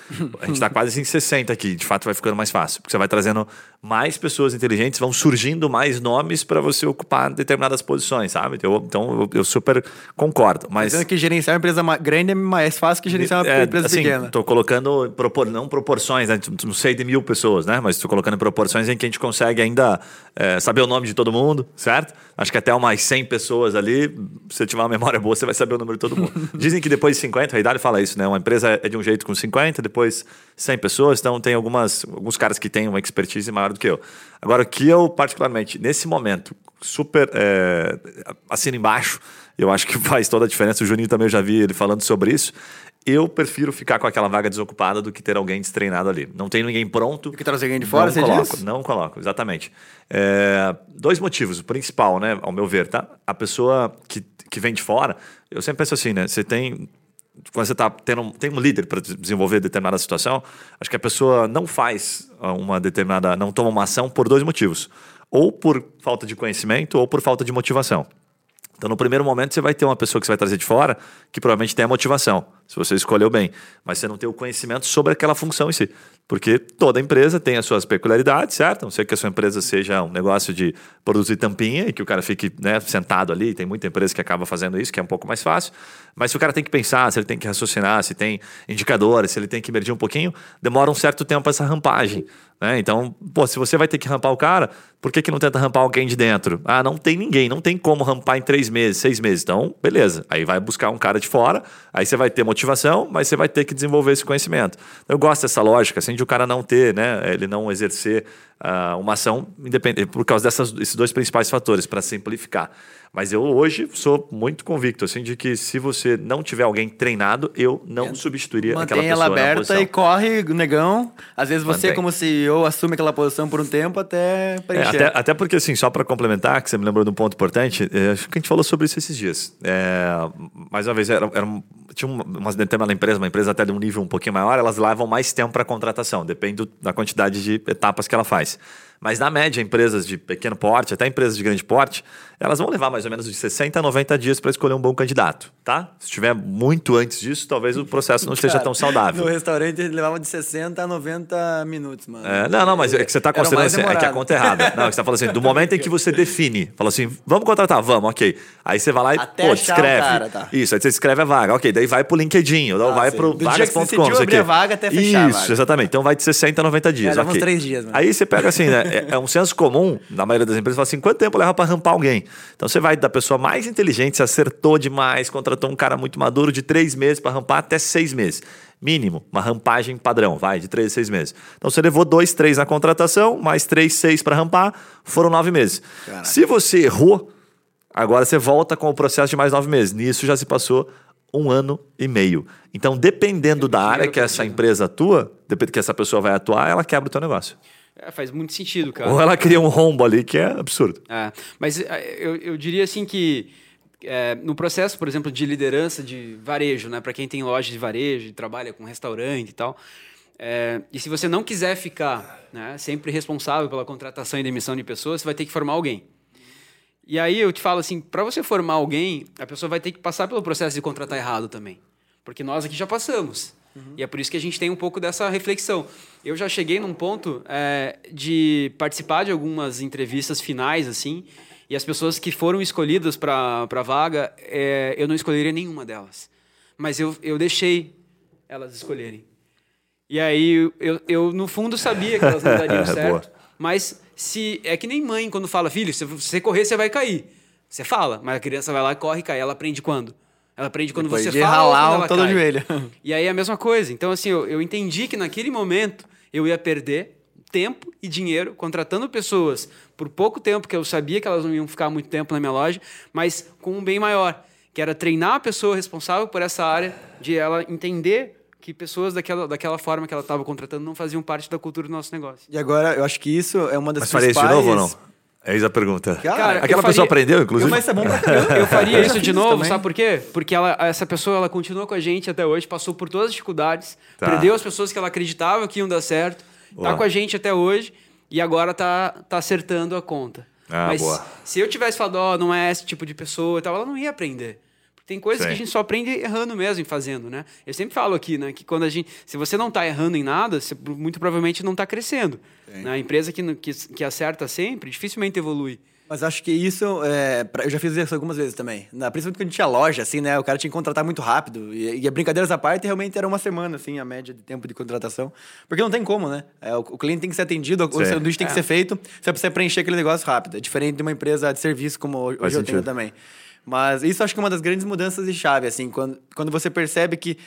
A gente está quase em 60 aqui, de fato vai ficando mais fácil, porque você vai trazendo mais pessoas inteligentes, vão surgindo mais nomes para você ocupar determinadas posições, sabe? Eu, então eu, eu super concordo. Mas Dizendo que gerenciar uma empresa grande é mais fácil que gerenciar uma é, empresa assim, pequena. Estou colocando, propor, não proporções, né? não sei de mil pessoas, né? Mas estou colocando proporções em que a gente consegue ainda é, saber o nome de todo mundo, certo? Acho que até umas 100 pessoas ali, se você tiver uma memória boa, você vai saber o número todo mundo. [LAUGHS] Dizem que depois de 50, a idade fala isso, né? Uma empresa é de um jeito com 50, depois 100 pessoas, então tem algumas, alguns caras que têm uma expertise maior do que eu. Agora, o que eu, particularmente, nesse momento, super é, assino embaixo, eu acho que [LAUGHS] faz toda a diferença. O Juninho também eu já vi ele falando sobre isso eu prefiro ficar com aquela vaga desocupada do que ter alguém destreinado ali. Não tem ninguém pronto. Do que trazer alguém de fora, não coloco, Não coloco, exatamente. É, dois motivos. O principal, né, ao meu ver, tá? A pessoa que, que vem de fora, eu sempre penso assim, né? Você tem quando você tá tendo, tem um líder para desenvolver determinada situação, acho que a pessoa não faz uma determinada, não toma uma ação por dois motivos. Ou por falta de conhecimento ou por falta de motivação. Então, no primeiro momento, você vai ter uma pessoa que você vai trazer de fora que provavelmente tem a motivação, se você escolheu bem, mas você não tem o conhecimento sobre aquela função em si. Porque toda empresa tem as suas peculiaridades, certo? Não sei que a sua empresa seja um negócio de produzir tampinha e que o cara fique né, sentado ali. Tem muita empresa que acaba fazendo isso, que é um pouco mais fácil. Mas se o cara tem que pensar, se ele tem que raciocinar, se tem indicadores, se ele tem que medir um pouquinho, demora um certo tempo essa rampagem. Né? Então, pô, se você vai ter que rampar o cara, por que, que não tenta rampar alguém de dentro? Ah, não tem ninguém, não tem como rampar em três meses, seis meses. Então, beleza. Aí vai buscar um cara de fora, aí você vai ter motivação, mas você vai ter que desenvolver esse conhecimento. Eu gosto dessa lógica, assim, de o cara não ter, né? Ele não exercer uh, uma ação independente, por causa dessas, desses dois principais fatores, para simplificar. Mas eu hoje sou muito convicto, assim, de que se você não tiver alguém treinado, eu não é, substituiria aquela pessoa ela aberta e corre, negão. Às vezes você, Mantém. como CEO, assume aquela posição por um tempo até preencher. É, até, até porque, assim, só para complementar, que você me lembrou de um ponto importante, é, acho que a gente falou sobre isso esses dias. É, mais uma vez, era, era um, tinha uma, uma determinada empresa, uma empresa até de um nível um pouquinho maior, elas levam mais tempo para contratação, depende da quantidade de etapas que ela faz. nice. Mas na média, empresas de pequeno porte, até empresas de grande porte, elas vão levar mais ou menos de 60 a 90 dias para escolher um bom candidato, tá? Se tiver muito antes disso, talvez o processo não esteja tão saudável. No restaurante ele levava de 60 a 90 minutos, mano. É, não, não, mas é que você está considerando assim, é que a conta é errada. [LAUGHS] Não, é você tá falando assim, do momento em que você define, fala assim, vamos contratar, vamos, ok. Aí você vai lá e Até pô, escreve. Cara, tá. Isso, aí você escreve a vaga, ok. Daí vai pro LinkedIn, ou ah, vai sim. pro vagas.com. abrir a vaga até fechar Isso, exatamente. Então vai de 60 a 90 dias. É, uns três dias, mano. Aí você pega assim, né? É, é um senso comum na maioria das empresas, fala assim: quanto tempo leva para rampar alguém? Então você vai da pessoa mais inteligente, se acertou demais, contratou um cara muito maduro de três meses para rampar até seis meses. Mínimo, uma rampagem padrão, vai, de três a seis meses. Então você levou dois, três na contratação, mais três, seis para rampar, foram nove meses. Caraca. Se você errou, agora você volta com o processo de mais nove meses. Nisso já se passou um ano e meio. Então, dependendo da área que essa empresa atua, dependendo que essa pessoa vai atuar, ela quebra o teu negócio. É, faz muito sentido, cara. Ou ela cria um rombo ali que é absurdo. É, mas é, eu, eu diria assim que é, no processo, por exemplo, de liderança de varejo, né, para quem tem loja de varejo e trabalha com restaurante e tal, é, e se você não quiser ficar né, sempre responsável pela contratação e demissão de pessoas, você vai ter que formar alguém. E aí eu te falo assim, para você formar alguém, a pessoa vai ter que passar pelo processo de contratar errado também, porque nós aqui já passamos. Uhum. E é por isso que a gente tem um pouco dessa reflexão. Eu já cheguei num ponto é, de participar de algumas entrevistas finais, assim, e as pessoas que foram escolhidas para a vaga, é, eu não escolheria nenhuma delas. Mas eu, eu deixei elas escolherem. E aí, eu, eu no fundo sabia que elas não dariam [LAUGHS] certo. mas se é que nem mãe quando fala, filho, se você correr, você vai cair. Você fala, mas a criança vai lá e corre e cai. Ela aprende quando? Ela aprende quando Depois você de fala. ralar quando todo o cai. joelho. E aí é a mesma coisa. Então, assim, eu, eu entendi que naquele momento eu ia perder tempo e dinheiro contratando pessoas por pouco tempo, que eu sabia que elas não iam ficar muito tempo na minha loja, mas com um bem maior, que era treinar a pessoa responsável por essa área, de ela entender que pessoas daquela, daquela forma que ela estava contratando não faziam parte da cultura do nosso negócio. E agora, eu acho que isso é uma das Mas faria isso de principais... novo ou não? Eis a pergunta. Cara, Aquela eu pessoa faria- aprendeu, inclusive? Mas isso é bom pra caramba. Eu faria isso de novo, também. sabe por quê? Porque ela, essa pessoa ela continua com a gente até hoje, passou por todas as dificuldades, Tá. perdeu as pessoas que ela acreditava que iam dar certo, Boa. tá com a gente até hoje e agora tá, tá acertando a conta. Ah, Mas boa. se eu tivesse falado, ó, não é esse tipo de pessoa e tal, ela não ia aprender. Tem coisas Sim. que a gente só aprende errando mesmo em fazendo, né? Eu sempre falo aqui, né, que quando a gente, se você não tá errando em nada, você muito provavelmente não tá crescendo. Né? A empresa que, que, que acerta sempre, dificilmente evolui. Mas acho que isso, é, pra- eu já fiz isso algumas vezes também. Na, principalmente quando a gente tinha loja, assim, né? O cara tinha que contratar muito rápido. E, e brincadeiras à parte, realmente era uma semana, assim, a média de tempo de contratação. Porque não tem como, né? É, o, o cliente tem que ser atendido, o Sim. sanduíche tem que É. ser feito, você precisa preencher aquele negócio rápido. É diferente de uma empresa de serviço como hoje Faz eu tenho sentido. também. Mas isso acho que é uma das grandes mudanças de chave, assim, quando, quando você percebe que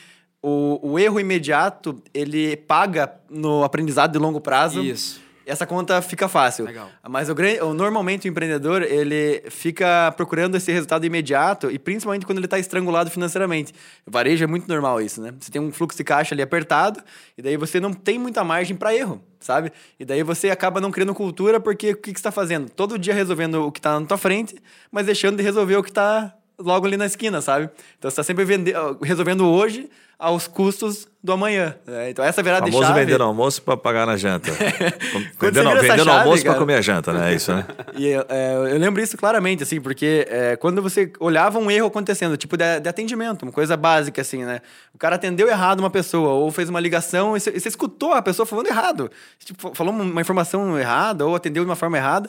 o, o erro imediato, ele paga no aprendizado de longo prazo. Isso. Essa conta fica fácil. Legal. Mas o, normalmente o empreendedor, ele fica procurando esse resultado imediato e principalmente quando ele está estrangulado financeiramente. O varejo é muito normal isso, né? Você tem um fluxo de caixa ali apertado e daí você não tem muita margem para erro, sabe? E daí você acaba não criando cultura porque o que, que você está fazendo? Todo dia resolvendo o que está na tua frente, mas deixando de resolver o que está logo ali na esquina, sabe? Então você está sempre vende- resolvendo hoje aos custos do amanhã. né? Então essa virada de Famoso chave... vendendo almoço para pagar na janta. [LAUGHS] Vendendo vendendo chave, almoço para comer a janta, né? É isso, né? [LAUGHS] E é, eu lembro isso claramente, assim, porque é, quando você olhava um erro acontecendo, tipo de, de atendimento, uma coisa básica, assim, né? O cara atendeu errado uma pessoa, ou fez uma ligação e você, e você escutou a pessoa falando errado. Tipo, falou uma informação errada, ou atendeu de uma forma errada.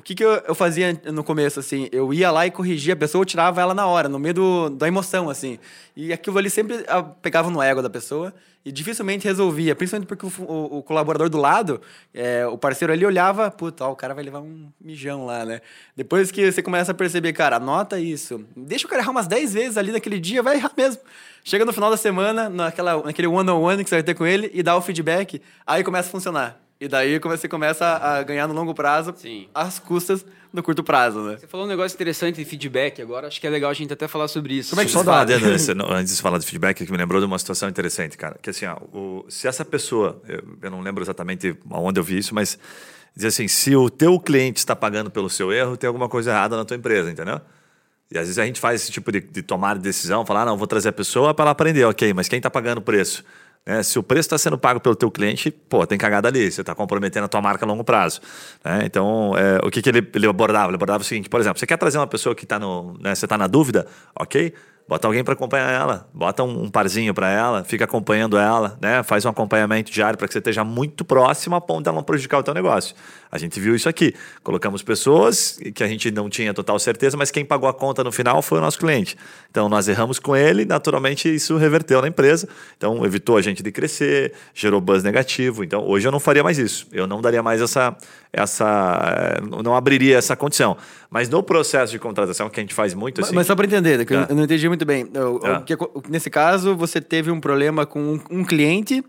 O que, que eu, eu fazia no começo, assim? Eu ia lá e corrigia a pessoa, eu tirava ela na hora, no meio do, da emoção, assim. E aquilo ali sempre ah, pegava no ego da pessoa e dificilmente resolvia, principalmente porque o, o- o colaborador do lado, é, o parceiro ali olhava, puta, ó, o cara vai levar um mijão lá, né? Depois que você começa a perceber, cara, anota isso, deixa o cara errar umas 10 vezes ali naquele dia, vai errar mesmo. Chega no final da semana, naquela, naquele one-on-one que você vai ter com ele e dá o feedback, aí começa a funcionar. E daí você começa a ganhar no longo prazo Sim. às custas do curto prazo, né? Você falou um negócio interessante de feedback agora, acho que é legal a gente até falar sobre isso. Como é que Só dá. [LAUGHS] antes de falar de feedback, que me lembrou de uma situação interessante, cara. Que assim, ó, o- se essa pessoa, eu, eu não lembro exatamente onde eu vi isso, mas diz assim, se o teu cliente está pagando pelo seu erro, tem alguma coisa errada na tua empresa, entendeu? E às vezes a gente faz esse tipo de, de tomar decisão, falar, ah, não, vou trazer a pessoa para ela aprender, ok, mas quem está pagando o preço? Né? Se o preço está sendo pago pelo teu cliente, pô, tem cagada ali, você está comprometendo a tua marca a longo prazo. né? Então, é, o que, que ele, ele abordava? Ele abordava o seguinte, por exemplo, você quer trazer uma pessoa que está no, né, você está na dúvida, ok? Bota alguém para acompanhar ela, bota um, um parzinho para ela, fica acompanhando ela, né? Faz um acompanhamento diário para que você esteja muito próximo a ponto dela não prejudicar o teu negócio. A gente viu isso aqui. Colocamos pessoas que a gente não tinha total certeza, mas quem pagou a conta no final foi o nosso cliente. Então nós erramos com ele, naturalmente isso reverteu na empresa. Então evitou a gente de crescer, gerou buzz negativo. Então hoje eu não faria mais isso. Eu não daria mais essa essa eh, não abriria essa condição. Mas no processo de contratação que a gente faz muito Mas- assim, Mas só para entender, que eu- Ah. eu não entendi muito bem. O- o Ah. que nesse caso, você teve um problema com um, um cliente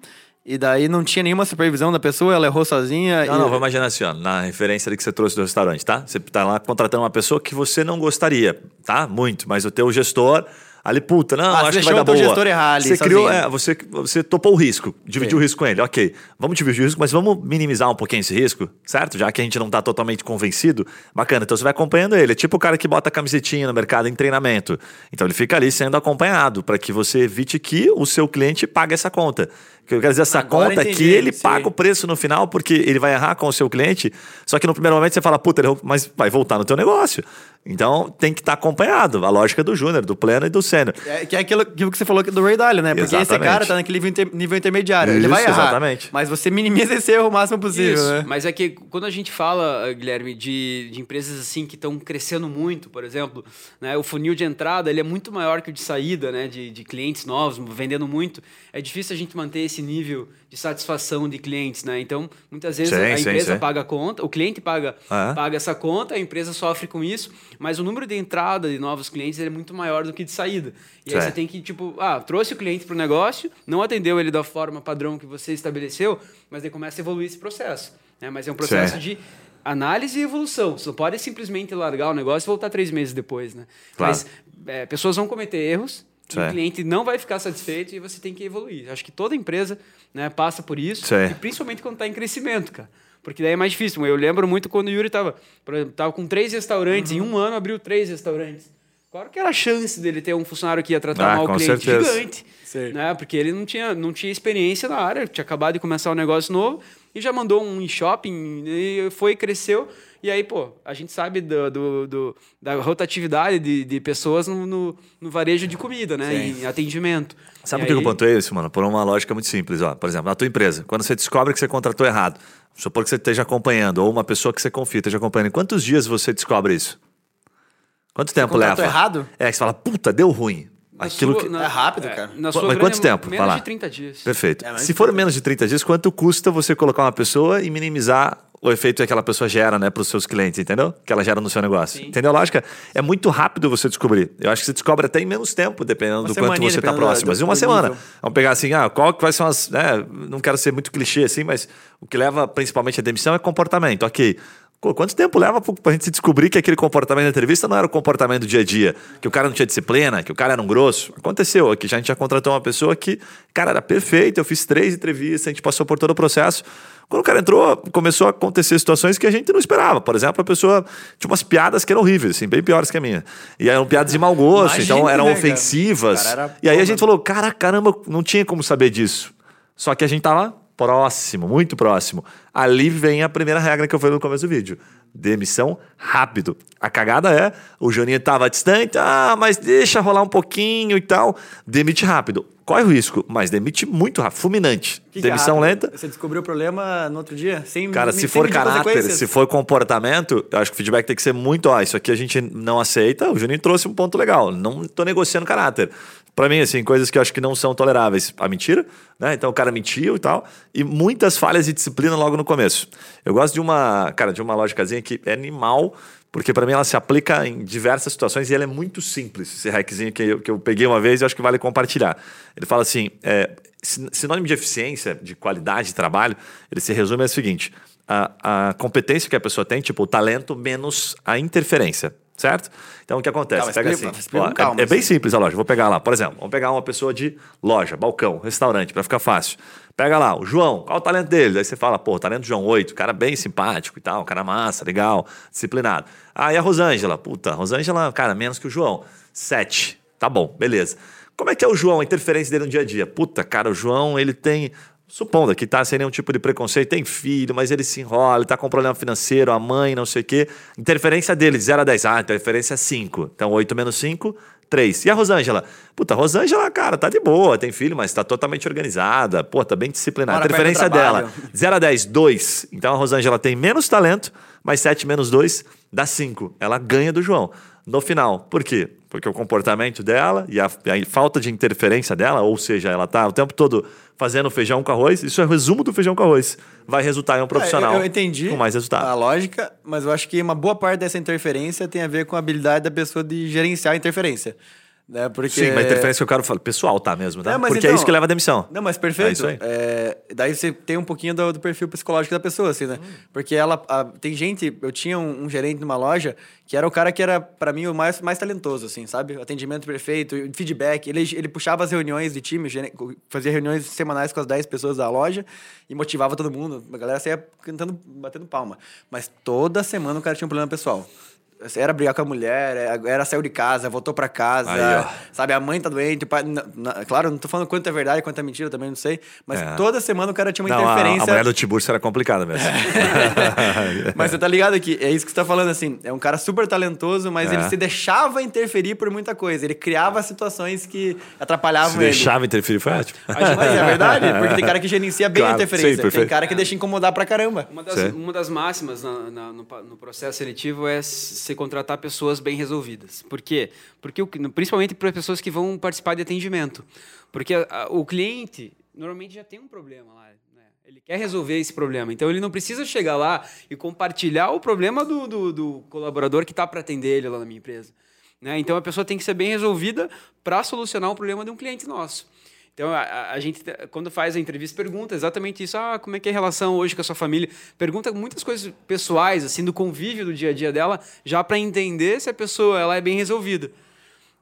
e daí não tinha nenhuma supervisão da pessoa, ela errou sozinha. Não, e... não, vamos imaginar assim, ó, na referência ali que você trouxe do restaurante, tá? Você tá lá contratando uma pessoa que você não gostaria, tá? Muito, mas o teu gestor Ali, puta, não, Ah, acho que vai dar boa. gestor errar ali, você criou, é, você, você topou o risco, dividiu Sim. o risco com ele. Ok, vamos dividir o risco, mas vamos minimizar um pouquinho esse risco, certo? Já que a gente não tá totalmente convencido. Bacana, então você vai acompanhando ele. É tipo o cara que bota a camisetinha no mercado em treinamento. Então ele fica ali sendo acompanhado para que você evite que o seu cliente pague essa conta. Que eu quero dizer, essa Agora conta é que entendi, ele sim. paga o preço no final porque ele vai errar com o seu cliente. Só que no primeiro momento você fala, puta, ele mas vai voltar no teu negócio. Então tem que estar acompanhado. A lógica do júnior, do pleno e do sênior. É, que é aquilo, aquilo que você falou do Ray Dalio, né? Porque esse Exatamente. cara tá naquele nível, inter- nível intermediário. ele Isso, vai errar. exatamente. Mas você minimiza esse erro o máximo possível, Isso, né? mas é que quando a gente fala, eh, Guilherme, de, de empresas assim que estão crescendo muito, por exemplo, né, o funil de entrada ele é muito maior que o de saída, né, de, de clientes novos, vendendo muito. É difícil a gente manter esse nível de satisfação de clientes, né? Então, muitas vezes Sim, a sim, empresa sim. paga a conta, o cliente paga, Ah, é? paga essa conta, a empresa sofre com isso, mas o número de entrada de novos clientes é muito maior do que de saída. E aí você tem que, tipo, ah, trouxe o cliente para o negócio, não atendeu ele da forma padrão que você estabeleceu, mas daí começa a evoluir esse processo. Né? Mas é um processo de análise e evolução. Você não pode simplesmente largar o negócio e voltar três meses depois, né? Claro. Mas é, pessoas vão cometer erros, Certo. o cliente não vai ficar satisfeito e você tem que evoluir. Acho que toda empresa né, passa por isso, Certo. e principalmente quando está em crescimento, cara. Porque daí é mais difícil. Eu lembro muito quando o Yuri estava tava com três restaurantes, Uhum. em um ano abriu três restaurantes. Qual que era a chance dele ter um funcionário que ia tratar Ah, mal o cliente? certeza. Gigante Sim. né? Porque ele não tinha, não tinha experiência na área, tinha acabado de começar um negócio novo e já mandou um em shopping e foi, cresceu. E aí, pô, a gente sabe do, do- do- da rotatividade de, de pessoas no, no, no varejo de comida, né? Sim. Em atendimento. Sabe por que eu aí- pontuei isso, mano? Por uma lógica muito simples. Ó. Por exemplo, na tua empresa, quando você descobre que você contratou errado, supor que você esteja acompanhando, ou uma pessoa que você confia esteja acompanhando, em quantos dias você descobre isso? Quanto tempo contratou leva? errado? É, que você fala, puta, deu ruim. na Aquilo sua- que... na- É rápido, cara. Na Mas sua quanto grande- tempo? Menos Vai lá. de 30 dias. Perfeito. É, mas Se for menos de 30 dias, quanto custa você colocar uma pessoa e minimizar o efeito que aquela pessoa gera, né, para os seus clientes, entendeu? Que ela gera no seu negócio. Sim. Entendeu a lógica? É muito rápido você descobrir. Eu acho que você descobre até em menos tempo, dependendo Uma do quanto você está próximo. Mas em uma semana. nível. Vamos pegar assim, ah, qual que vai ser umas. Né, não quero ser muito clichê assim, mas o que leva principalmente à demissão é comportamento. Ok. Quanto tempo leva pra gente se descobrir que aquele comportamento da entrevista não era o comportamento do dia a dia? Que o cara não tinha disciplina, que o cara era um grosso? Aconteceu aqui. Já a gente já contratou uma pessoa que, cara, era perfeita. Eu fiz três entrevistas, a gente passou por todo o processo. Quando o cara entrou, começou a acontecer situações que a gente não esperava. Por exemplo, a pessoa tinha umas piadas que eram horríveis, assim, bem piores que a minha. E eram piadas de mau gosto, Imagina, então eram né, cara? ofensivas. O cara era- E aí a gente falou, cara, caramba, não tinha como saber disso. Só que a gente tava próximo, muito próximo. Ali vem a primeira regra que eu falei no começo do vídeo. Demissão rápido. A cagada é, o Juninho tava distante, ah, mas deixa rolar um pouquinho e tal. Demite rápido. Corre o risco, mas demite muito rápido, fulminante. Que que é Demissão rápido? lenta. Você descobriu o problema no outro dia? Sem, Cara, se for caráter, se for comportamento, eu acho que o feedback tem que ser muito, ó, isso aqui a gente não aceita. O Juninho trouxe um ponto legal. Não tô negociando caráter. Pra mim, assim, coisas que eu acho que não são toleráveis. A mentira, né? Então o cara mentiu e tal. E muitas falhas de disciplina logo no começo. Eu gosto de uma, cara, de uma lógicazinha que é animal, porque pra mim ela se aplica em diversas situações e ela é muito simples. Esse hackzinho que eu, que eu peguei uma vez e acho que vale compartilhar. Ele fala assim: é, sin- sinônimo de eficiência, de qualidade de trabalho, ele se resume ao seguinte: a, a competência que a pessoa tem, tipo, o talento menos a interferência. Certo? Então o que acontece? Mas Pega explica- assim. explica ó, calma, é, é bem assim. simples a loja. Vou pegar lá, por exemplo, vamos pegar uma pessoa de loja, balcão, restaurante, para ficar fácil. Pega lá, o João, qual o talento dele? Aí você fala, pô, talento do João 8, cara bem simpático e tal, cara massa, legal, disciplinado. Ah, e a Rosângela? Puta, a Rosângela, cara, menos que o João. 7. Tá bom, beleza. Como é que é o João, a interferência dele no dia a dia? Puta, cara, o João, ele tem. Supondo que tá sem nenhum tipo de preconceito, tem filho, mas ele se enrola, tá com problema financeiro, a mãe, não sei o quê. Interferência dele, de 0 a 10. Ah, interferência 5. Então, 8 menos 5, 3. E a Rosângela? Puta, a Rosângela, cara, tá de boa, tem filho, mas tá totalmente organizada, pô, tá bem disciplinada. Mora interferência dela, 0 [LAUGHS] a 10, 2. Então, a Rosângela tem menos talento, mas 7 menos 2 dá 5. Ela ganha do João. No final. Por quê? Porque o comportamento dela e a, a falta de interferência dela, ou seja, ela tá o tempo todo fazendo feijão com arroz, isso é o resumo do feijão com arroz. Vai resultar em um profissional É, eu, eu entendi com mais resultado. a lógica, mas eu acho que uma boa parte dessa interferência tem a ver com a habilidade da pessoa de gerenciar a interferência. Né? Porque... Sim, mas interferência que eu quero falar, pessoal, tá mesmo, tá? É, Porque então- é isso que leva à demissão. Não, mas É perfeito. aí. É, daí você tem um pouquinho do, do perfil psicológico da pessoa, assim, né? Porque ela. a- tem gente. Eu tinha um, um gerente numa loja que era o cara que era, pra mim, o mais, mais talentoso, assim, sabe? Atendimento perfeito, feedback. Ele, ele puxava as reuniões de time, fazia reuniões semanais com as 10 pessoas da loja e motivava todo mundo. A galera saía cantando, batendo palma. Mas toda semana o cara tinha um problema pessoal. Era brigar com a mulher, era- era saiu de casa, voltou pra casa, Aí, sabe? A mãe tá doente, o pai. na- na- claro, não tô falando quanto é verdade, quanto é mentira, também não sei. Mas É. toda semana o cara tinha uma Não, a, a interferência. mulher do Tiburcio era complicada mesmo. [LAUGHS] Mas você tá ligado que é isso que você tá falando, assim. É um cara super talentoso, mas É. ele se deixava interferir por muita coisa. Ele criava situações que atrapalhavam Se ele. deixava interferir, foi ótimo. Mas é verdade, porque tem cara que gerencia bem Claro, a interferência. sim, tem cara que deixa incomodar pra caramba. Uma das, uma das máximas na- na- no, pa- no processo seletivo é se contratar pessoas bem resolvidas. Por quê? Porque, o que- principalmente para pessoas que vão participar de atendimento. Porque a- a- o cliente normalmente já tem um problema lá. né? Ele quer resolver esse problema. Então, ele não precisa chegar lá e compartilhar o problema do, do, do colaborador que está para atender ele lá na minha empresa. né? Então, a pessoa tem que ser bem resolvida para solucionar um problema de um cliente nosso. Então, a- a, gente, quando faz a entrevista, pergunta exatamente isso. Ah, como é que é a relação hoje com a sua família? Pergunta muitas coisas pessoais, assim, do convívio do dia a dia dela, já para entender se a pessoa ela é bem resolvida.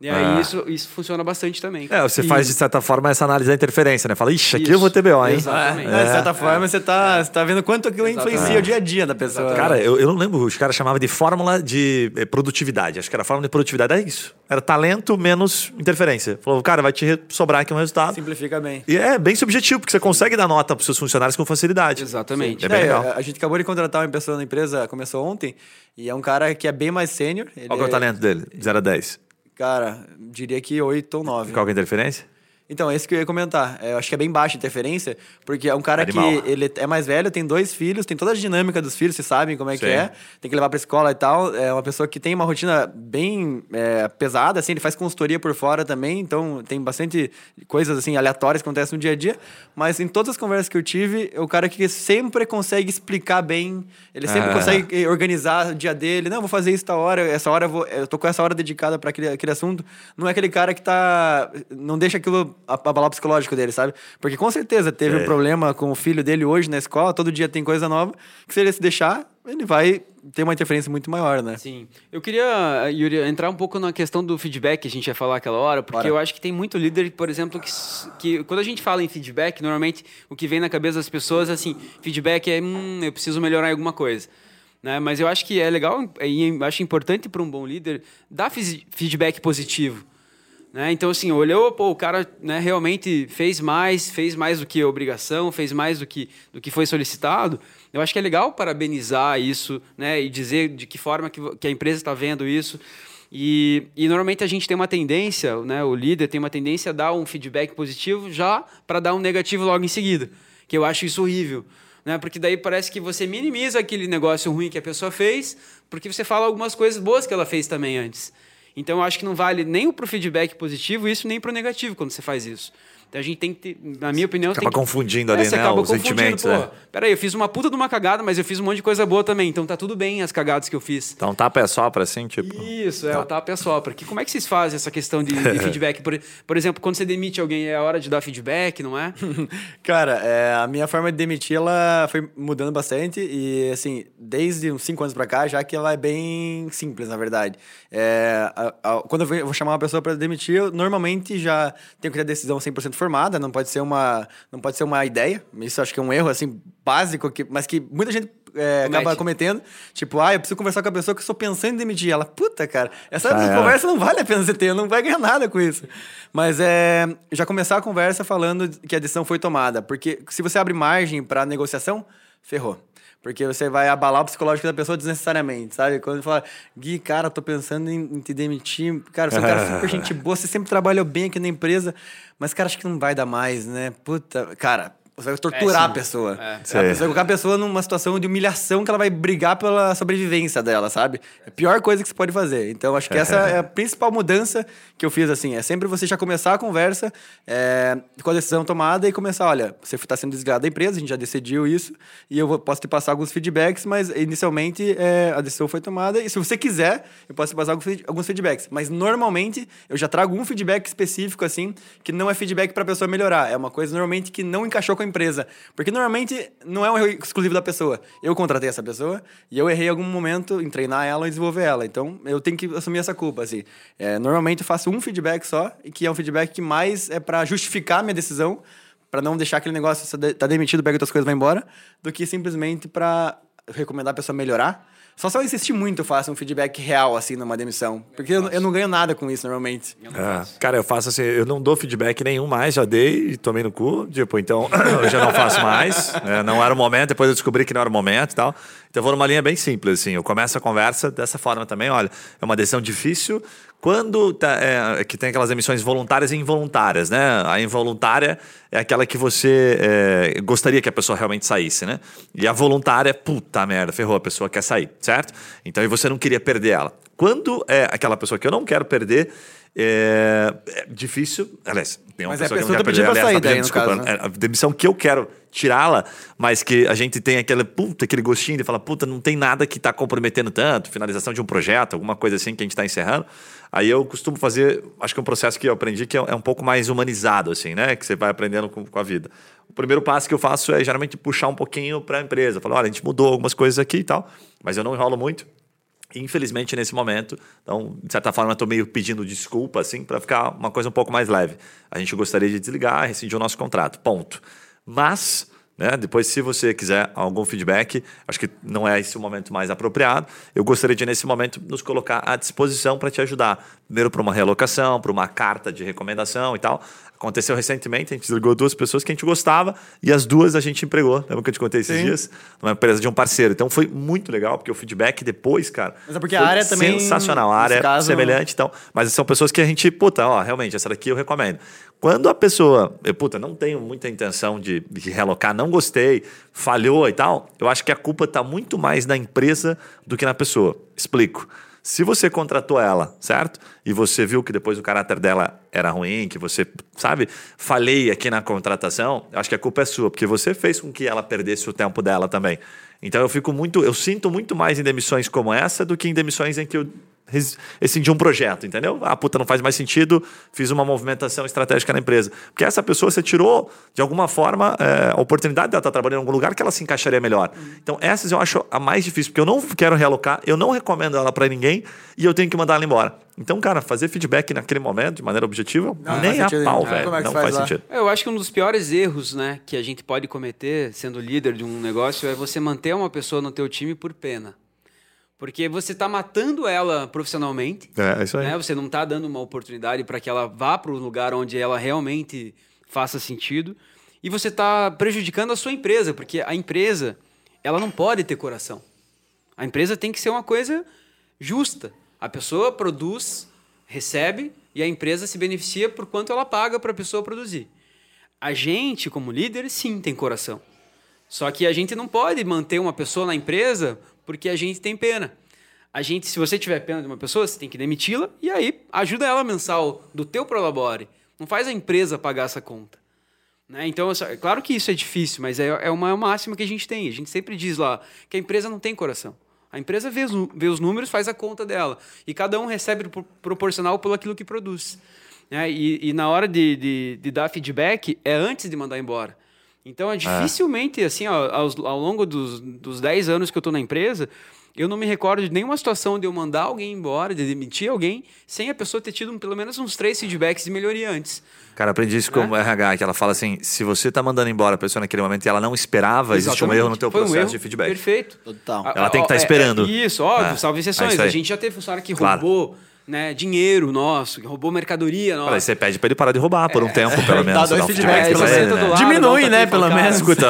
E aí, Ah. isso, isso funciona bastante também. É, você E- faz, de certa forma, essa análise da interferência, né? Fala, ixi, aqui eu Isso. vou ter BO, hein? Exatamente. É, De certa forma, você tá, você tá vendo quanto aquilo Exatamente. influencia o dia a dia da pessoa. Cara, eu, eu não lembro, os caras chamavam de fórmula de eh, produtividade. Acho que era fórmula de produtividade, é isso. Era talento menos interferência. Falou, cara, vai te sobrar aqui um resultado. simplifica bem. E é bem subjetivo, porque você consegue dar nota para seus funcionários com facilidade. Exatamente. É bem É, legal. a- gente acabou de contratar uma pessoa na empresa, começou ontem, e é um cara que é bem mais sênior. Qual que é o talento dele? De 0 a 10. Cara, diria que 8 ou 9. Qual que é a interferência? Então, esse que eu ia comentar. É, eu acho que é bem baixa a interferência, porque é um cara Animal. que ele é mais velho, tem dois filhos, tem toda a dinâmica dos filhos, vocês sabem como é que Sim. é. Tem que levar pra escola e tal. É uma pessoa que tem uma rotina bem é, pesada, assim, ele faz consultoria por fora também, então tem bastante coisas assim aleatórias que acontecem no dia a dia. Mas em todas as conversas que eu tive, é o cara que sempre consegue explicar bem, ele sempre Ah. consegue eh, organizar o dia dele. Não, vou fazer isso tal hora, essa hora eu, vou, eu tô com essa hora dedicada para aquele, aquele assunto. Não é aquele cara que tá. Não deixa aquilo abalar o psicológico dele, sabe? Porque com certeza teve É. um problema com o filho dele hoje na escola, todo dia tem coisa nova, que se ele se deixar, ele vai ter uma interferência muito maior, né? Sim. Eu queria, Yuri, entrar um pouco na questão do feedback que a gente ia falar aquela hora, porque Bora. eu acho que tem muito líder, por exemplo, que, que quando a gente fala em feedback, normalmente o que vem na cabeça das pessoas é assim, feedback é, hum, eu preciso melhorar alguma coisa. Né? Mas eu acho que é legal e eu acho importante para um bom líder dar feedback positivo. Né? Então, assim, olhou, pô, o cara né, realmente fez mais, fez mais do que obrigação, fez mais do que, do que foi solicitado. Eu acho que é legal parabenizar isso né, e dizer de que forma que, que a empresa está vendo isso. E, e normalmente a gente tem uma tendência, né, o líder tem uma tendência a dar um feedback positivo já para dar um negativo logo em seguida, que eu acho isso horrível. Né? Porque daí parece que você minimiza aquele negócio ruim que a pessoa fez, porque você fala algumas coisas boas que ela fez também antes. Então eu acho que não vale nem para o feedback positivo isso, nem para o negativo quando você faz isso. Então a gente tem que ter, na minha opinião, Acaba tem que... confundindo ali, você né, os sentimentos, pô, né? Peraí, eu fiz uma puta de uma cagada, mas eu fiz um monte de coisa boa também. Então tá tudo bem as cagadas que eu fiz. Então tapa é só pra assim, tipo. Isso, é, o tapa é sopra. Que, como é que vocês fazem essa questão de, de [LAUGHS] feedback? Por, por exemplo, quando você demite alguém, é a hora de dar feedback, não é? [LAUGHS] Cara, é, a minha forma de demitir, ela foi mudando bastante e, assim, desde uns 5 anos pra cá, já que ela é bem simples, na verdade. É, a- a- quando eu vou- eu vou chamar uma pessoa pra demitir, eu normalmente já tenho que ter a decisão 100% formada, não pode ser uma, não pode ser uma ideia. Isso acho que é um erro, assim, básico, que, mas que muita gente é, acaba Comete. cometendo. Tipo, ah, eu preciso conversar com a pessoa que eu estou pensando em demitir. Ela, puta, cara, essa Ah, é. conversa não vale a pena você ter, não vai ganhar nada com isso. Mas é já começar a conversa falando que a decisão foi tomada. Porque se você abre margem para negociação, ferrou. Porque você vai abalar o psicológico da pessoa desnecessariamente, sabe? Quando fala, Gui, cara, tô pensando em, em te demitir. Cara, você é um cara super [LAUGHS] gente boa, você sempre trabalhou bem aqui na empresa, mas, cara, acho que não vai dar mais, né? Puta, cara, Você vai torturar É, a pessoa. É. Você vai colocar a pessoa numa situação de humilhação que ela vai brigar pela sobrevivência dela, sabe? É a pior coisa que você pode fazer. Então, acho que essa é a principal mudança que eu fiz, assim. É sempre você já começar a conversa é, com a decisão tomada e começar, olha, você está sendo desligado da empresa, a gente já decidiu isso, e eu posso te passar alguns feedbacks, mas inicialmente é, a decisão foi tomada, e se você quiser, eu posso te passar alguns feedbacks. Mas, normalmente, eu já trago um feedback específico, assim, que não é feedback para a pessoa melhorar. É uma coisa, normalmente, que não encaixou com a empresa. Porque, normalmente, não é um erro exclusivo da pessoa. Eu contratei essa pessoa e eu errei em algum momento em treinar ela e desenvolver ela. Então, eu tenho que assumir essa culpa, assim. É, normalmente, eu faço um feedback só, que é um feedback que mais é para justificar a minha decisão, para não deixar aquele negócio, você tá demitido, pega outras coisas vai embora, do que simplesmente para recomendar a pessoa melhorar. Só se eu insistir muito, eu faço um feedback real, assim, numa demissão. Porque eu, eu não ganho nada com isso, normalmente. É. Cara, eu faço assim, eu não dou feedback nenhum mais, já dei e tomei no cu. Tipo, então [COUGHS] eu já não faço mais. né? Não era o momento, depois eu descobri que não era o momento e tal. Então eu vou numa linha bem simples, assim. Eu começo a conversa dessa forma também. Olha, é uma decisão difícil. Quando tá, é, que tem aquelas emissões voluntárias e involuntárias, né? A involuntária é aquela que você é, gostaria que a pessoa realmente saísse, né? E a voluntária, puta merda, ferrou, a pessoa quer sair, certo? Então, e você não queria perder ela. Quando é aquela pessoa que eu não quero perder, é, é difícil. Aliás, tem uma Mas é a pessoa que pessoa não quer perder. pra Aliás, sair tá daí, pedindo desculpa. caso, né? É, a demissão que eu quero tirá-la, mas que a gente tem aquele, puta, aquele gostinho de falar, puta, não tem nada que está comprometendo tanto, finalização de um projeto, alguma coisa assim que a gente está encerrando. Aí eu costumo fazer, acho que é um processo que eu aprendi que é, é um pouco mais humanizado, assim, né? Que você vai aprendendo com, com a vida. O primeiro passo que eu faço é geralmente puxar um pouquinho para a empresa. Falar, olha, a gente mudou algumas coisas aqui e tal, mas eu não enrolo muito. Infelizmente, nesse momento, então, de certa forma, estou meio pedindo desculpa, assim, para ficar uma coisa um pouco mais leve. A gente gostaria de desligar, rescindir o nosso contrato. Ponto. Mas, né, depois, se você quiser algum feedback, acho que não é esse o momento mais apropriado. Eu gostaria de, nesse momento, nos colocar à disposição para te ajudar. Primeiro, para uma realocação, para uma carta de recomendação e tal. Aconteceu recentemente, a gente desligou duas pessoas que a gente gostava e as duas a gente empregou. Lembra que eu te contei esses Sim. dias? Numa empresa de um parceiro. Então foi muito legal, porque o feedback depois, cara. Mas é porque a área também, Sensacional. A área é caso- semelhante, então. Mas são pessoas que a gente, puta, ó, realmente, essa daqui eu recomendo. Quando a pessoa, eu, puta, não tenho muita intenção de, de realocar, não gostei, falhou e tal, eu acho que a culpa está muito mais na empresa do que na pessoa. Explico. Se você contratou ela, certo? E você viu que depois o caráter dela era ruim, que você, sabe, falhei aqui na contratação, eu acho que a culpa é sua, porque você fez com que ela perdesse o tempo dela também. Então eu fico muito, eu sinto muito mais em demissões como essa do que em demissões em que eu res- rescindi um projeto, entendeu? Ah, puta, não faz mais sentido, fiz uma movimentação estratégica na empresa. Porque essa pessoa você tirou, de alguma forma, é, a oportunidade dela estar trabalhando em algum lugar que ela se encaixaria melhor. Então, essas eu acho a mais difícil, porque eu não quero realocar, eu não recomendo ela para ninguém e eu tenho que mandar ela embora. Então, cara, fazer feedback naquele momento, de maneira objetiva, Não nem faz a sentido pau, velho. É não faz faz lá? sentido. Eu acho que um dos piores erros, né, que a gente pode cometer sendo líder de um negócio é você manter uma pessoa no teu time por pena. Porque você está matando ela profissionalmente, É, é isso aí. né? Você não está dando uma oportunidade para que ela vá para o lugar onde ela realmente faça sentido. E você está prejudicando a sua empresa, porque a empresa ela não pode ter coração. A empresa tem que ser uma coisa justa. A pessoa produz, recebe e a empresa se beneficia por quanto ela paga para a pessoa produzir. A gente, como líder, sim, tem coração. Só que a gente não pode manter uma pessoa na empresa porque a gente tem pena. A gente, se você tiver pena de uma pessoa, você tem que demiti-la e aí ajuda ela mensal do teu prolabore. Não faz a empresa pagar essa conta. Né? Então, é claro que isso é difícil, mas é, é uma máxima que a gente tem. A gente sempre diz lá que a empresa não tem coração. A empresa vê os, vê os números, faz a conta dela. E cada um recebe pro- proporcional pelo aquilo que produz. Né? E, e na hora de, de, de dar feedback, é antes de mandar embora. Então, é dificilmente, assim, ó, aos- ao, longo dos, dos 10 anos que eu estou na empresa, eu não me recordo de nenhuma situação de eu mandar alguém embora, de demitir alguém, sem a pessoa ter tido um- pelo menos uns três feedbacks de melhoria antes. Cara, aprendi isso com o RH, que ela fala assim: se você tá mandando embora a pessoa naquele momento e ela não esperava, existe um Exatamente. erro no teu Foi um processo erro de feedback. Perfeito. Total. A- Ela tem que estar é- esperando. é isso, óbvio, É, salve é exceções. aí. a gente já teve funcionário que Claro. roubou, né, dinheiro nosso, que roubou mercadoria nossa. Aí você pede pra ele parar de roubar por um tempo, pelo [LAUGHS] menos. Dá dois feedbacks feedback pra ele, ele, do né? lado, Diminui, um né, pelo menos. cara. Escuta,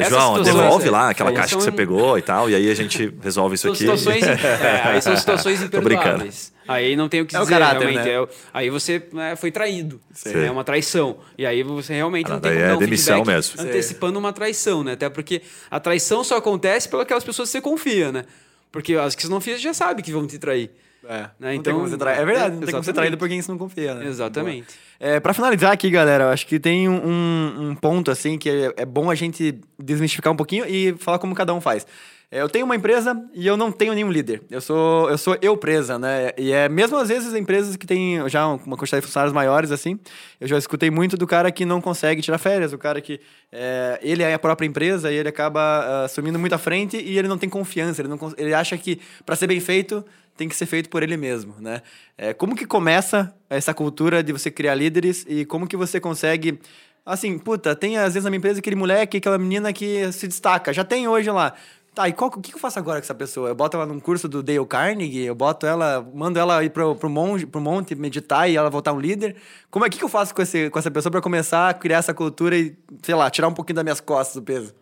Essas [LAUGHS] João, situações, devolve é, lá aquela caixa que você pegou e tal, e aí a gente resolve isso aqui. situações, é, aí são [LAUGHS] situações imperdoáveis. Aí não tem o que É o dizer, caráter, realmente. né? é o- aí você né, foi traído. Sim. É uma traição. E aí você realmente Ah, não tem como é dar um demissão mesmo. antecipando uma traição, né? Até porque a traição só acontece pelas pessoas que você confia, né? Porque as que você não confia já sabe que vão te trair. É, Né, então-. É verdade, não tem como Exatamente. trair por quem você não confia, né? Exatamente. É, para finalizar aqui, galera, eu acho que tem um, um ponto assim que é, é bom a gente desmistificar um pouquinho e falar como cada um faz. É, eu tenho uma empresa e eu não tenho nenhum líder. Eu sou eu sou eu presa, né? E é mesmo às vezes empresas que têm já uma quantidade de funcionários maiores assim, eu já escutei muito do cara que não consegue tirar férias, o cara que é, ele é a própria empresa e ele acaba ah, assumindo muito à frente e ele não tem confiança, ele não ele acha que para ser bem feito tem que ser feito por ele mesmo, né? É, como que começa essa cultura de você criar líderes e como que você consegue assim, puta, tem às vezes na minha empresa aquele moleque, aquela menina que se destaca, já tem hoje lá. Tá, e qual, o que eu faço agora com essa pessoa? Eu boto ela num curso do Dale Carnegie, eu boto ela, mando ela ir pro, pro, monte, pro monte meditar e ela voltar um líder. Como é que, eu faço com, esse, com essa pessoa para começar a criar essa cultura e, sei lá, tirar um pouquinho das minhas costas do peso?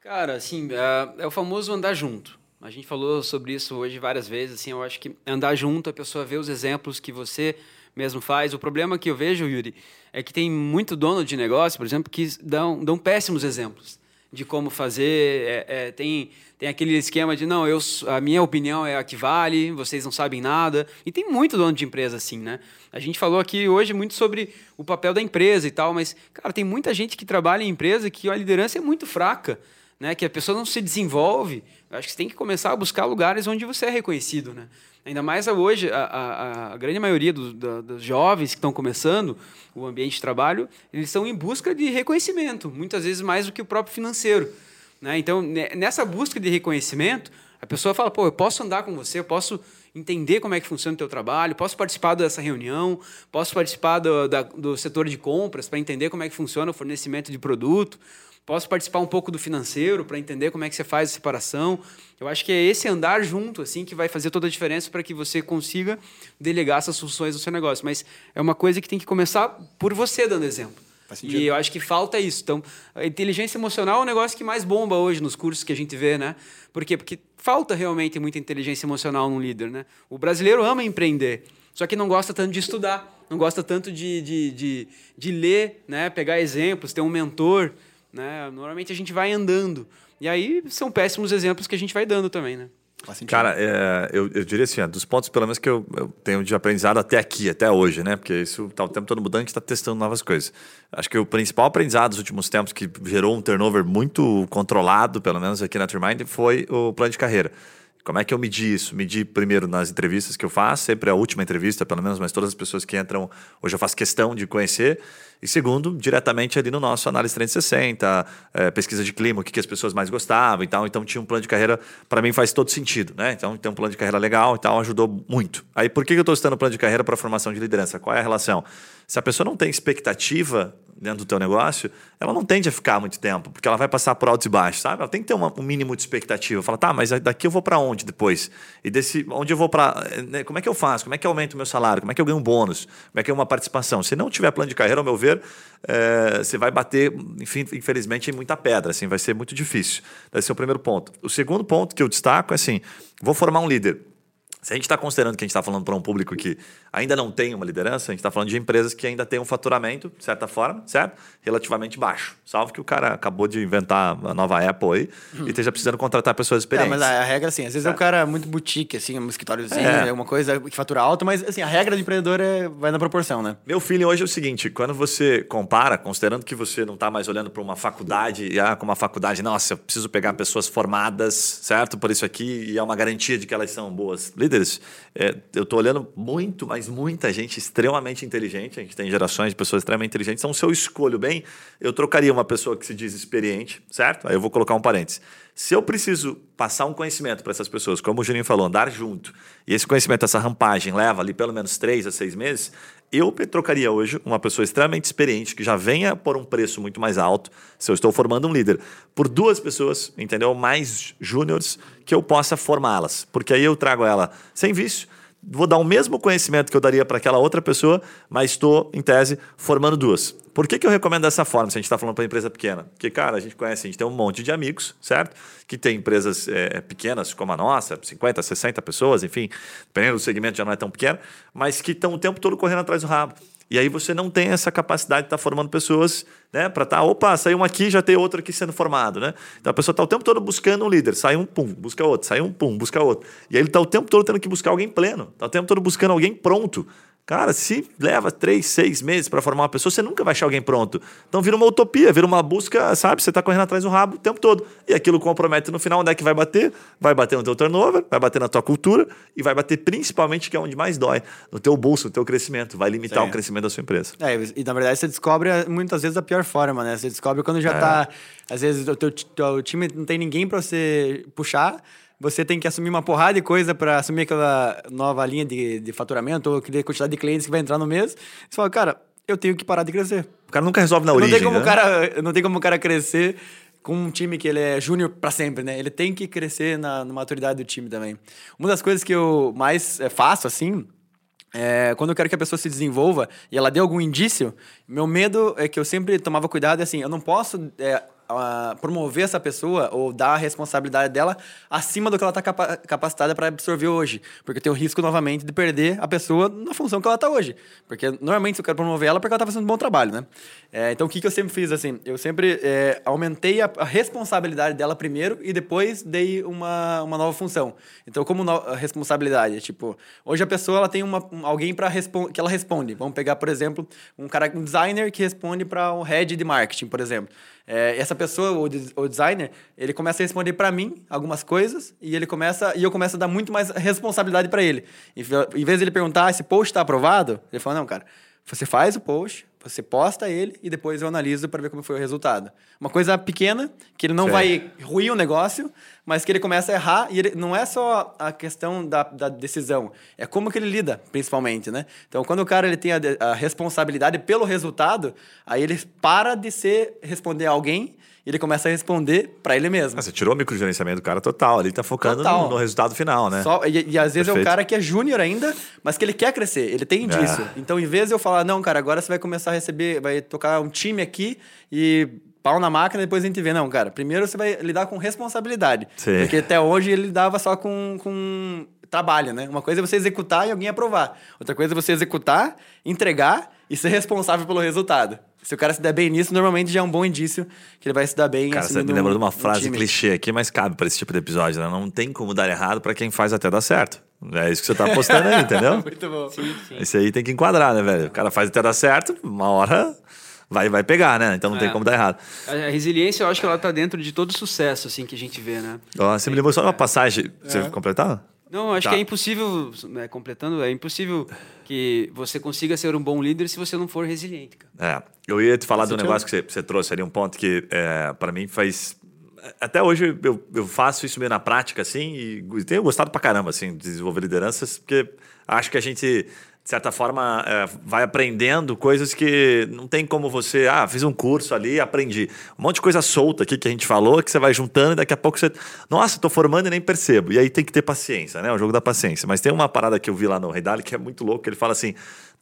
Cara, assim, é, é o famoso andar junto. A gente falou sobre isso hoje várias vezes, assim, eu acho que andar junto, a pessoa vê os exemplos que você mesmo faz. O problema que eu vejo, Yuri, é que tem muito dono de negócio, por exemplo, que dão, dão péssimos exemplos de como fazer. É, é, tem, tem aquele esquema de, não, eu, a minha opinião é a que vale, vocês não sabem nada. E tem muito dono de empresa assim, né? A gente falou aqui hoje muito sobre o papel da empresa e tal, mas, cara, tem muita gente que trabalha em empresa que a liderança é muito fraca né, que a pessoa não se desenvolve, eu acho que você tem que começar a buscar lugares onde você é reconhecido, né? Ainda mais hoje, a, a, a grande maioria dos, da- dos jovens que estão começando o ambiente de trabalho, eles estão em busca de reconhecimento, muitas vezes mais do que o próprio financeiro. Né? Então, ne- nessa busca de reconhecimento, a pessoa fala, pô, eu posso andar com você, eu posso entender como é que funciona o teu trabalho, posso participar dessa reunião, posso participar do, da- do setor de compras para entender como é que funciona o fornecimento de produto, posso participar um pouco do financeiro para entender como é que você faz a separação. Eu acho que é esse andar junto assim que vai fazer toda a diferença para que você consiga delegar essas funções no seu negócio. Mas é uma coisa que tem que começar por você dando exemplo. E eu acho que falta isso. Então, a inteligência emocional é o negócio que mais bomba hoje nos cursos que a gente vê, né? Por quê? Porque falta realmente muita inteligência emocional num líder, né? O brasileiro ama empreender, só que não gosta tanto de estudar, não gosta tanto de, de, de, de ler, né? Pegar exemplos, ter um mentor, né? Normalmente a gente vai andando. E aí são péssimos exemplos que a gente vai dando também, né? Cara, é, eu, eu diria assim, ó, dos pontos pelo menos que eu, eu tenho de aprendizado até aqui, até hoje, né? Porque isso tá o tempo todo mudando, a gente está testando novas coisas. Acho que o principal aprendizado dos últimos tempos que gerou um turnover muito controlado, pelo menos aqui na Trimind, foi o plano de carreira. Como é que eu medi isso? Medi primeiro nas entrevistas que eu faço, sempre a última entrevista, pelo menos, mas todas as pessoas que entram hoje eu faço questão de conhecer. E segundo, diretamente ali no nosso análise 360, eh, pesquisa de clima, o que, que as pessoas mais gostavam e tal. Então tinha um plano de carreira, para mim faz todo sentido, né? Então tem um plano de carreira legal e tal, ajudou muito. Aí por que que eu estou citando plano de carreira para formação de liderança? Qual é a relação? Se a pessoa não tem expectativa dentro do teu negócio, ela não tende a ficar muito tempo, porque ela vai passar por altos e baixos, sabe? Ela tem que ter uma- um mínimo de expectativa. Fala, tá, mas daqui eu vou para onde depois? E desse, onde eu vou para, como é que eu faço? Como é que eu aumento o meu salário? Como é que eu ganho um bônus? Como é que é uma participação? Se não tiver plano de carreira, ao meu ver, é, você vai bater, enfim, infelizmente, em muita pedra, assim, vai ser muito difícil. Esse é o primeiro ponto. O segundo ponto que eu destaco é assim, vou formar um líder. Se a gente está considerando que a gente está falando para um público que ainda não tem uma liderança, a gente está falando de empresas que ainda têm um faturamento, de certa forma, certo? Relativamente baixo. Salvo que o cara acabou de inventar a nova Apple aí e esteja precisando contratar pessoas É, experientes. mas a, regra, assim, às vezes é o cara muito boutique, assim, um escritóriozinho, É. alguma coisa que fatura alto, mas, assim, a regra do empreendedor é, vai na proporção, né? Meu feeling hoje é o seguinte: quando você compara, considerando que você não está mais olhando para uma faculdade, e ah, como uma faculdade, nossa, eu preciso pegar pessoas formadas, certo? Por isso aqui, e é uma garantia de que elas são boas líderes. É, eu estou olhando muito, mas muita gente extremamente inteligente. A gente tem gerações de pessoas extremamente inteligentes. Então, se eu escolho bem, eu trocaria uma pessoa que se diz experiente, certo? Aí eu vou colocar um parênteses. Se eu preciso passar um conhecimento para essas pessoas, como o Juninho falou, andar junto, e esse conhecimento, essa rampagem leva ali pelo menos três a seis meses, eu trocaria hoje uma pessoa extremamente experiente, que já venha por um preço muito mais alto, se eu estou formando um líder, por duas pessoas, entendeu? Mais júniores, que eu possa formá-las. Porque aí eu trago ela sem vício, vou dar o mesmo conhecimento que eu daria para aquela outra pessoa, mas estou, em tese, formando duas. Por que, que eu recomendo dessa forma, se a gente está falando para empresa pequena? Porque, cara, a gente conhece, a gente tem um monte de amigos, certo? Que tem empresas é, pequenas como a nossa, 50, 60 pessoas, enfim, dependendo do segmento já não é tão pequeno, mas que estão o tempo todo correndo atrás do rabo. E aí você não tem essa capacidade de estar tá formando pessoas, né? Para estar, tá, opa, saiu um aqui, já tem outro aqui sendo formado, né? Então a pessoa está o tempo todo buscando um líder, sai um, pum, busca outro, sai um, pum, busca outro. E aí ele está o tempo todo tendo que buscar alguém pleno, está o tempo todo buscando alguém pronto. Cara, se leva três, seis meses para formar uma pessoa, você nunca vai achar alguém pronto. Então vira uma utopia, vira uma busca, sabe? Você está correndo atrás do rabo o tempo todo. E aquilo compromete no final onde é que vai bater? Vai bater no teu turnover, vai bater na tua cultura e vai bater principalmente, que é onde mais dói, no teu bolso, no teu crescimento. Vai limitar Sim. o crescimento da sua empresa. É, e na verdade você descobre muitas vezes a pior forma, né? Você descobre quando já está. É. Às vezes o teu, teu time não tem ninguém para você puxar você tem que assumir uma porrada de coisa para assumir aquela nova linha de, de faturamento ou aquela quantidade de clientes que vai entrar no mês. Você fala, cara, eu tenho que parar de crescer. O cara nunca resolve na origem, não tem como né? o cara Não tem como o cara crescer com um time que ele é júnior para sempre, né? Ele tem que crescer na, na, maturidade do time também. Uma das coisas que eu mais é, faço, assim, é, quando eu quero que a pessoa se desenvolva e ela dê algum indício, meu medo é que eu sempre tomava cuidado, assim, eu não posso é, promover essa pessoa ou dar a responsabilidade dela acima do que ela está capa capacitada para absorver hoje. Porque tem o risco, novamente, de perder a pessoa na função que ela está hoje. Porque normalmente eu quero promover ela porque ela está fazendo um bom trabalho, né? É, então o que, que eu sempre fiz assim? Eu sempre é, aumentei a, a, responsabilidade dela primeiro e depois dei uma, uma nova função. Então, como no, responsabilidade? Tipo, hoje a pessoa ela tem uma, alguém para que ela responde. Vamos pegar, por exemplo, um cara, um designer que responde para um head de marketing, por exemplo. É, essa pessoa, o, o, designer, ele começa a responder para mim algumas coisas e ele começa e eu começo a dar muito mais responsabilidade para ele. Em, em vez de ele perguntar se o post está aprovado, ele fala: não, cara, você faz o post, você posta ele e depois eu analiso para ver como foi o resultado. Uma coisa pequena, que ele não Sim. vai ruir o negócio, mas que ele começa a errar e ele, não é só a questão da, da, decisão, é como que ele lida, principalmente, né? Então, quando o cara ele tem a, a responsabilidade pelo resultado, aí ele para de ser responder a alguém ele começa a responder para ele mesmo. Ah, você tirou o microgerenciamento do cara total, ele tá focando no, no, resultado final, né? Só, e, e, às vezes Perfeito. é um cara que é júnior ainda, mas que ele quer crescer, ele tem disso. É. Então, em vez de eu falar, não, cara, agora você vai começar a receber, vai tocar um time aqui e pau na máquina, depois a gente vê. Não, cara, primeiro você vai lidar com responsabilidade. Sim. Porque até hoje ele lidava só com, com trabalho, né? Uma coisa é você executar e alguém aprovar. Outra coisa é você executar, entregar e ser responsável pelo resultado. Se o cara se der bem nisso, normalmente já é um bom indício que ele vai se dar bem. Cara, você me lembrou de uma frase clichê aqui, mas cabe para esse tipo de episódio, né? Não tem como dar errado para quem faz até dar certo. É isso que você tá apostando aí, entendeu? [LAUGHS] Muito bom. Sim, sim. Esse aí tem que enquadrar, né, velho? O cara faz até dar certo, uma hora vai, vai pegar, né? Então não é. tem como dar errado. A resiliência, eu acho que ela tá dentro de todo sucesso, assim, que a gente vê, né? Ó, você me lembrou só uma passagem. Você é. completar? Não, acho tá. que é impossível, né, completando, é impossível que você consiga ser um bom líder se você não for resiliente. Cara. É, eu ia te falar você do negócio que você, você, trouxe ali, um ponto que é, para mim faz. Até hoje eu, eu faço isso meio na prática, assim, e tenho gostado pra caramba, assim, de desenvolver lideranças, porque acho que a gente de certa forma, é, vai aprendendo coisas que não tem como você. Ah, fiz um curso ali, aprendi. Um monte de coisa solta aqui que a gente falou, que você vai juntando e daqui a pouco você. Nossa, estou formando e nem percebo. E aí tem que ter paciência, né? O jogo da paciência. Mas tem uma parada que eu vi lá no Rei Dali que é muito louco, ele fala assim: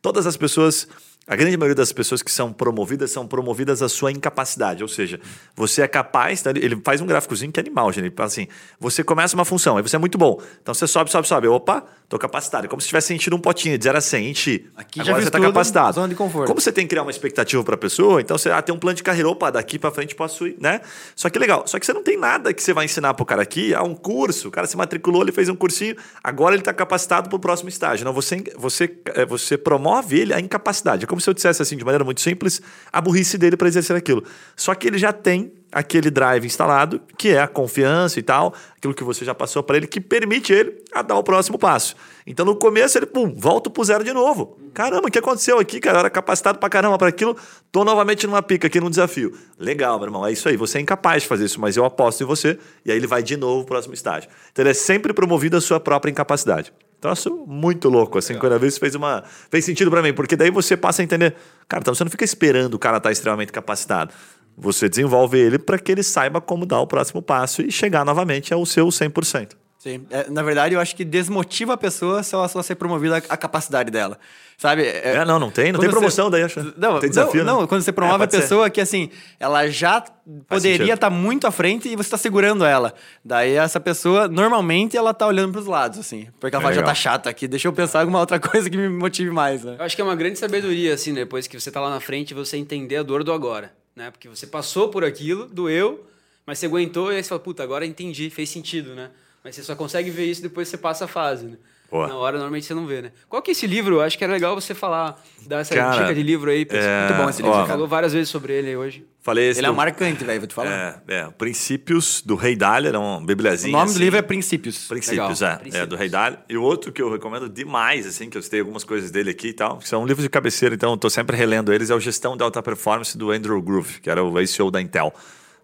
todas as pessoas a grande maioria das pessoas que são promovidas são promovidas à sua incapacidade, ou seja, você é capaz, tá? ele faz um gráficozinho que é animal, gente. Ele fala assim: você começa uma função, aí você é muito bom. Então você sobe, sobe, sobe. Opa, tô capacitado. É como se tivesse sentido um potinho de 0 a 100, enchi. Aqui Agora já você está capacitado. Zona de conforto. Como você tem que criar uma expectativa para a pessoa, então você ah, tem um plano de carreira, opa, daqui para frente posso ir, né? Só que legal. Só que você não tem nada que você vai ensinar pro cara aqui, ah, um curso, o cara se matriculou, ele fez um cursinho, agora ele está capacitado para o próximo estágio. Não, você, você, é, você promove ele a incapacidade. É como se eu dissesse assim, de maneira muito simples, a burrice dele para exercer aquilo. Só que ele já tem aquele drive instalado, que é a confiança e tal, aquilo que você já passou para ele, que permite ele a dar o próximo passo. Então no começo ele, pum, volta pro zero de novo. Caramba, o que aconteceu aqui, cara? Eu era capacitado para caramba para aquilo, tô novamente numa pica aqui num desafio. Legal, meu irmão, é isso aí, você é incapaz de fazer isso, mas eu aposto em você, e aí ele vai de novo pro próximo estágio. Então ele é sempre promovido a sua própria incapacidade. Troço muito louco, assim, quando a vez fez uma. fez sentido para mim, porque daí você passa a entender. Cara, então você não fica esperando o cara estar tá extremamente capacitado. Você desenvolve ele para que ele saiba como dar o próximo passo e chegar novamente ao seu 100%. Sim. É, na verdade, eu acho que desmotiva a pessoa se ela só ser promovida a, capacidade dela. Sabe? É, não, não tem. Não quando tem você- promoção daí, acho. Não, tem desafio, não, né? não, quando você promove É, a pode ser. pessoa que, assim, ela já poderia estar muito à frente e você está segurando ela. Daí essa pessoa, normalmente, ela tá olhando pros lados, assim. Porque ela fala, já Legal. tá chato aqui, deixa eu pensar em alguma outra [LAUGHS] coisa que me motive mais, né? Eu acho que é uma grande sabedoria, assim, depois que você tá lá na frente, você entender a dor do agora, né? Porque você passou por aquilo, doeu, mas você aguentou e aí você fala, puta, agora entendi, fez sentido, né? Mas você só consegue ver isso depois que você passa a fase, né? Boa. Na hora, normalmente, você não vê, né? Qual que é esse livro? Acho que era legal você falar, dar essa Cara, dica de livro aí. é, Muito bom esse ó, livro, Você falou várias vezes sobre ele aí hoje. Falei esse Ele é do- marcante, velho, vou te falar. É, é, Princípios do Rei Dália, era uma o bibliazinha. nome do assim. livro é Princípios. Princípios, Legal. é, Princípios. é, do Rei Dália. E o outro que eu recomendo demais, assim, que eu citei algumas coisas dele aqui e tal, que são livros de cabeceira, então eu tô sempre relendo eles, é o Gestão de Alta Performance do Andrew Groove, que era o ex-CEO da Intel.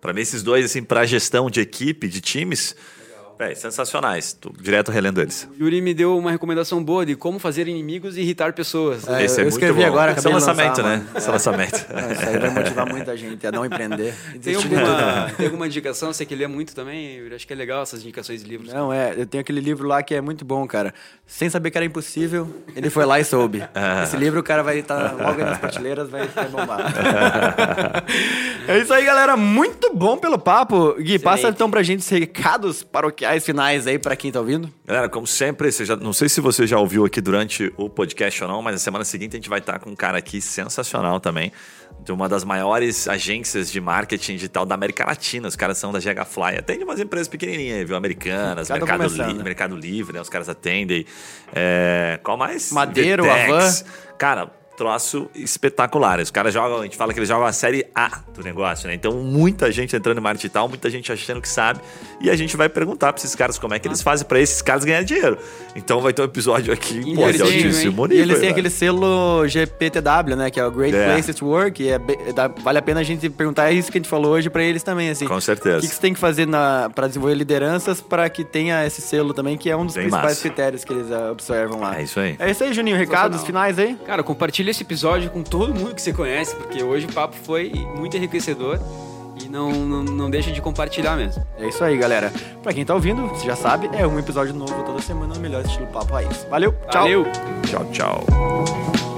Para mim, esses dois, assim, para gestão de equipe, de times, véi, sensacionais. Tô direto relendo eles. O Yuri me deu uma recomendação boa de como fazer inimigos e irritar pessoas. É, Esse é eu muito escrevi bom. agora, Esse é lançamento, lançar, né? Esse é lançamento. [LAUGHS] É, Isso aí vai motivar muita gente a não empreender. Tem alguma, [LAUGHS] tem alguma indicação? Você que lê muito também? Yuri? Acho que é legal essas indicações de livros. Não, é, eu tenho aquele livro lá que é muito bom, cara. Sem saber que era impossível, ele foi lá e soube. [LAUGHS] Esse livro o cara vai estar logo aí nas prateleiras, vai, vai bombar. é isso aí, galera. Muito bom pelo papo. Gui, passa então pra gente os recados paroquiais finais aí pra quem tá ouvindo. Galera, como sempre, você já, não sei se você já ouviu aqui durante o podcast ou não, mas na semana seguinte a gente vai estar com um cara aqui sensacional também, de uma das maiores agências de marketing digital da América Latina. Os caras são da GHFly, atende umas empresas pequenininhas, viu? Americanas, Cada Mercado. Li- Mercado Livre, né? Os caras atendem. É, qual mais? Madeiro, Vetex. Cara, troço espetacular. Os caras jogam, a gente fala que eles jogam a série A do negócio, né? Então, muita gente entrando em marketing digital, muita gente achando que sabe. E a gente vai perguntar pra esses caras como é que eles fazem pra esses caras ganharem dinheiro. Então, vai ter um episódio aqui E pô, eles de têm, altíssimo E nível. eles têm né? aquele selo GPTW, né? Que é o Great É. Place to Work. E é vale a pena a gente perguntar isso que a gente falou hoje pra eles também, assim. Com certeza. O que, que você tem que fazer na, pra desenvolver lideranças pra que tenha esse selo também, que é um dos Bem principais massa. critérios que eles ah, observam lá. É isso aí. É isso aí, Juninho. Recados finais aí? Cara, compartilha esse episódio com todo mundo que você conhece, porque hoje o papo foi muito enriquecedor e não, não, não deixa de compartilhar mesmo. É isso aí, galera. Pra quem tá ouvindo, você já sabe, é um episódio novo toda semana no melhor estilo Papo Raiz. Valeu, tchau! Valeu! Tchau, tchau.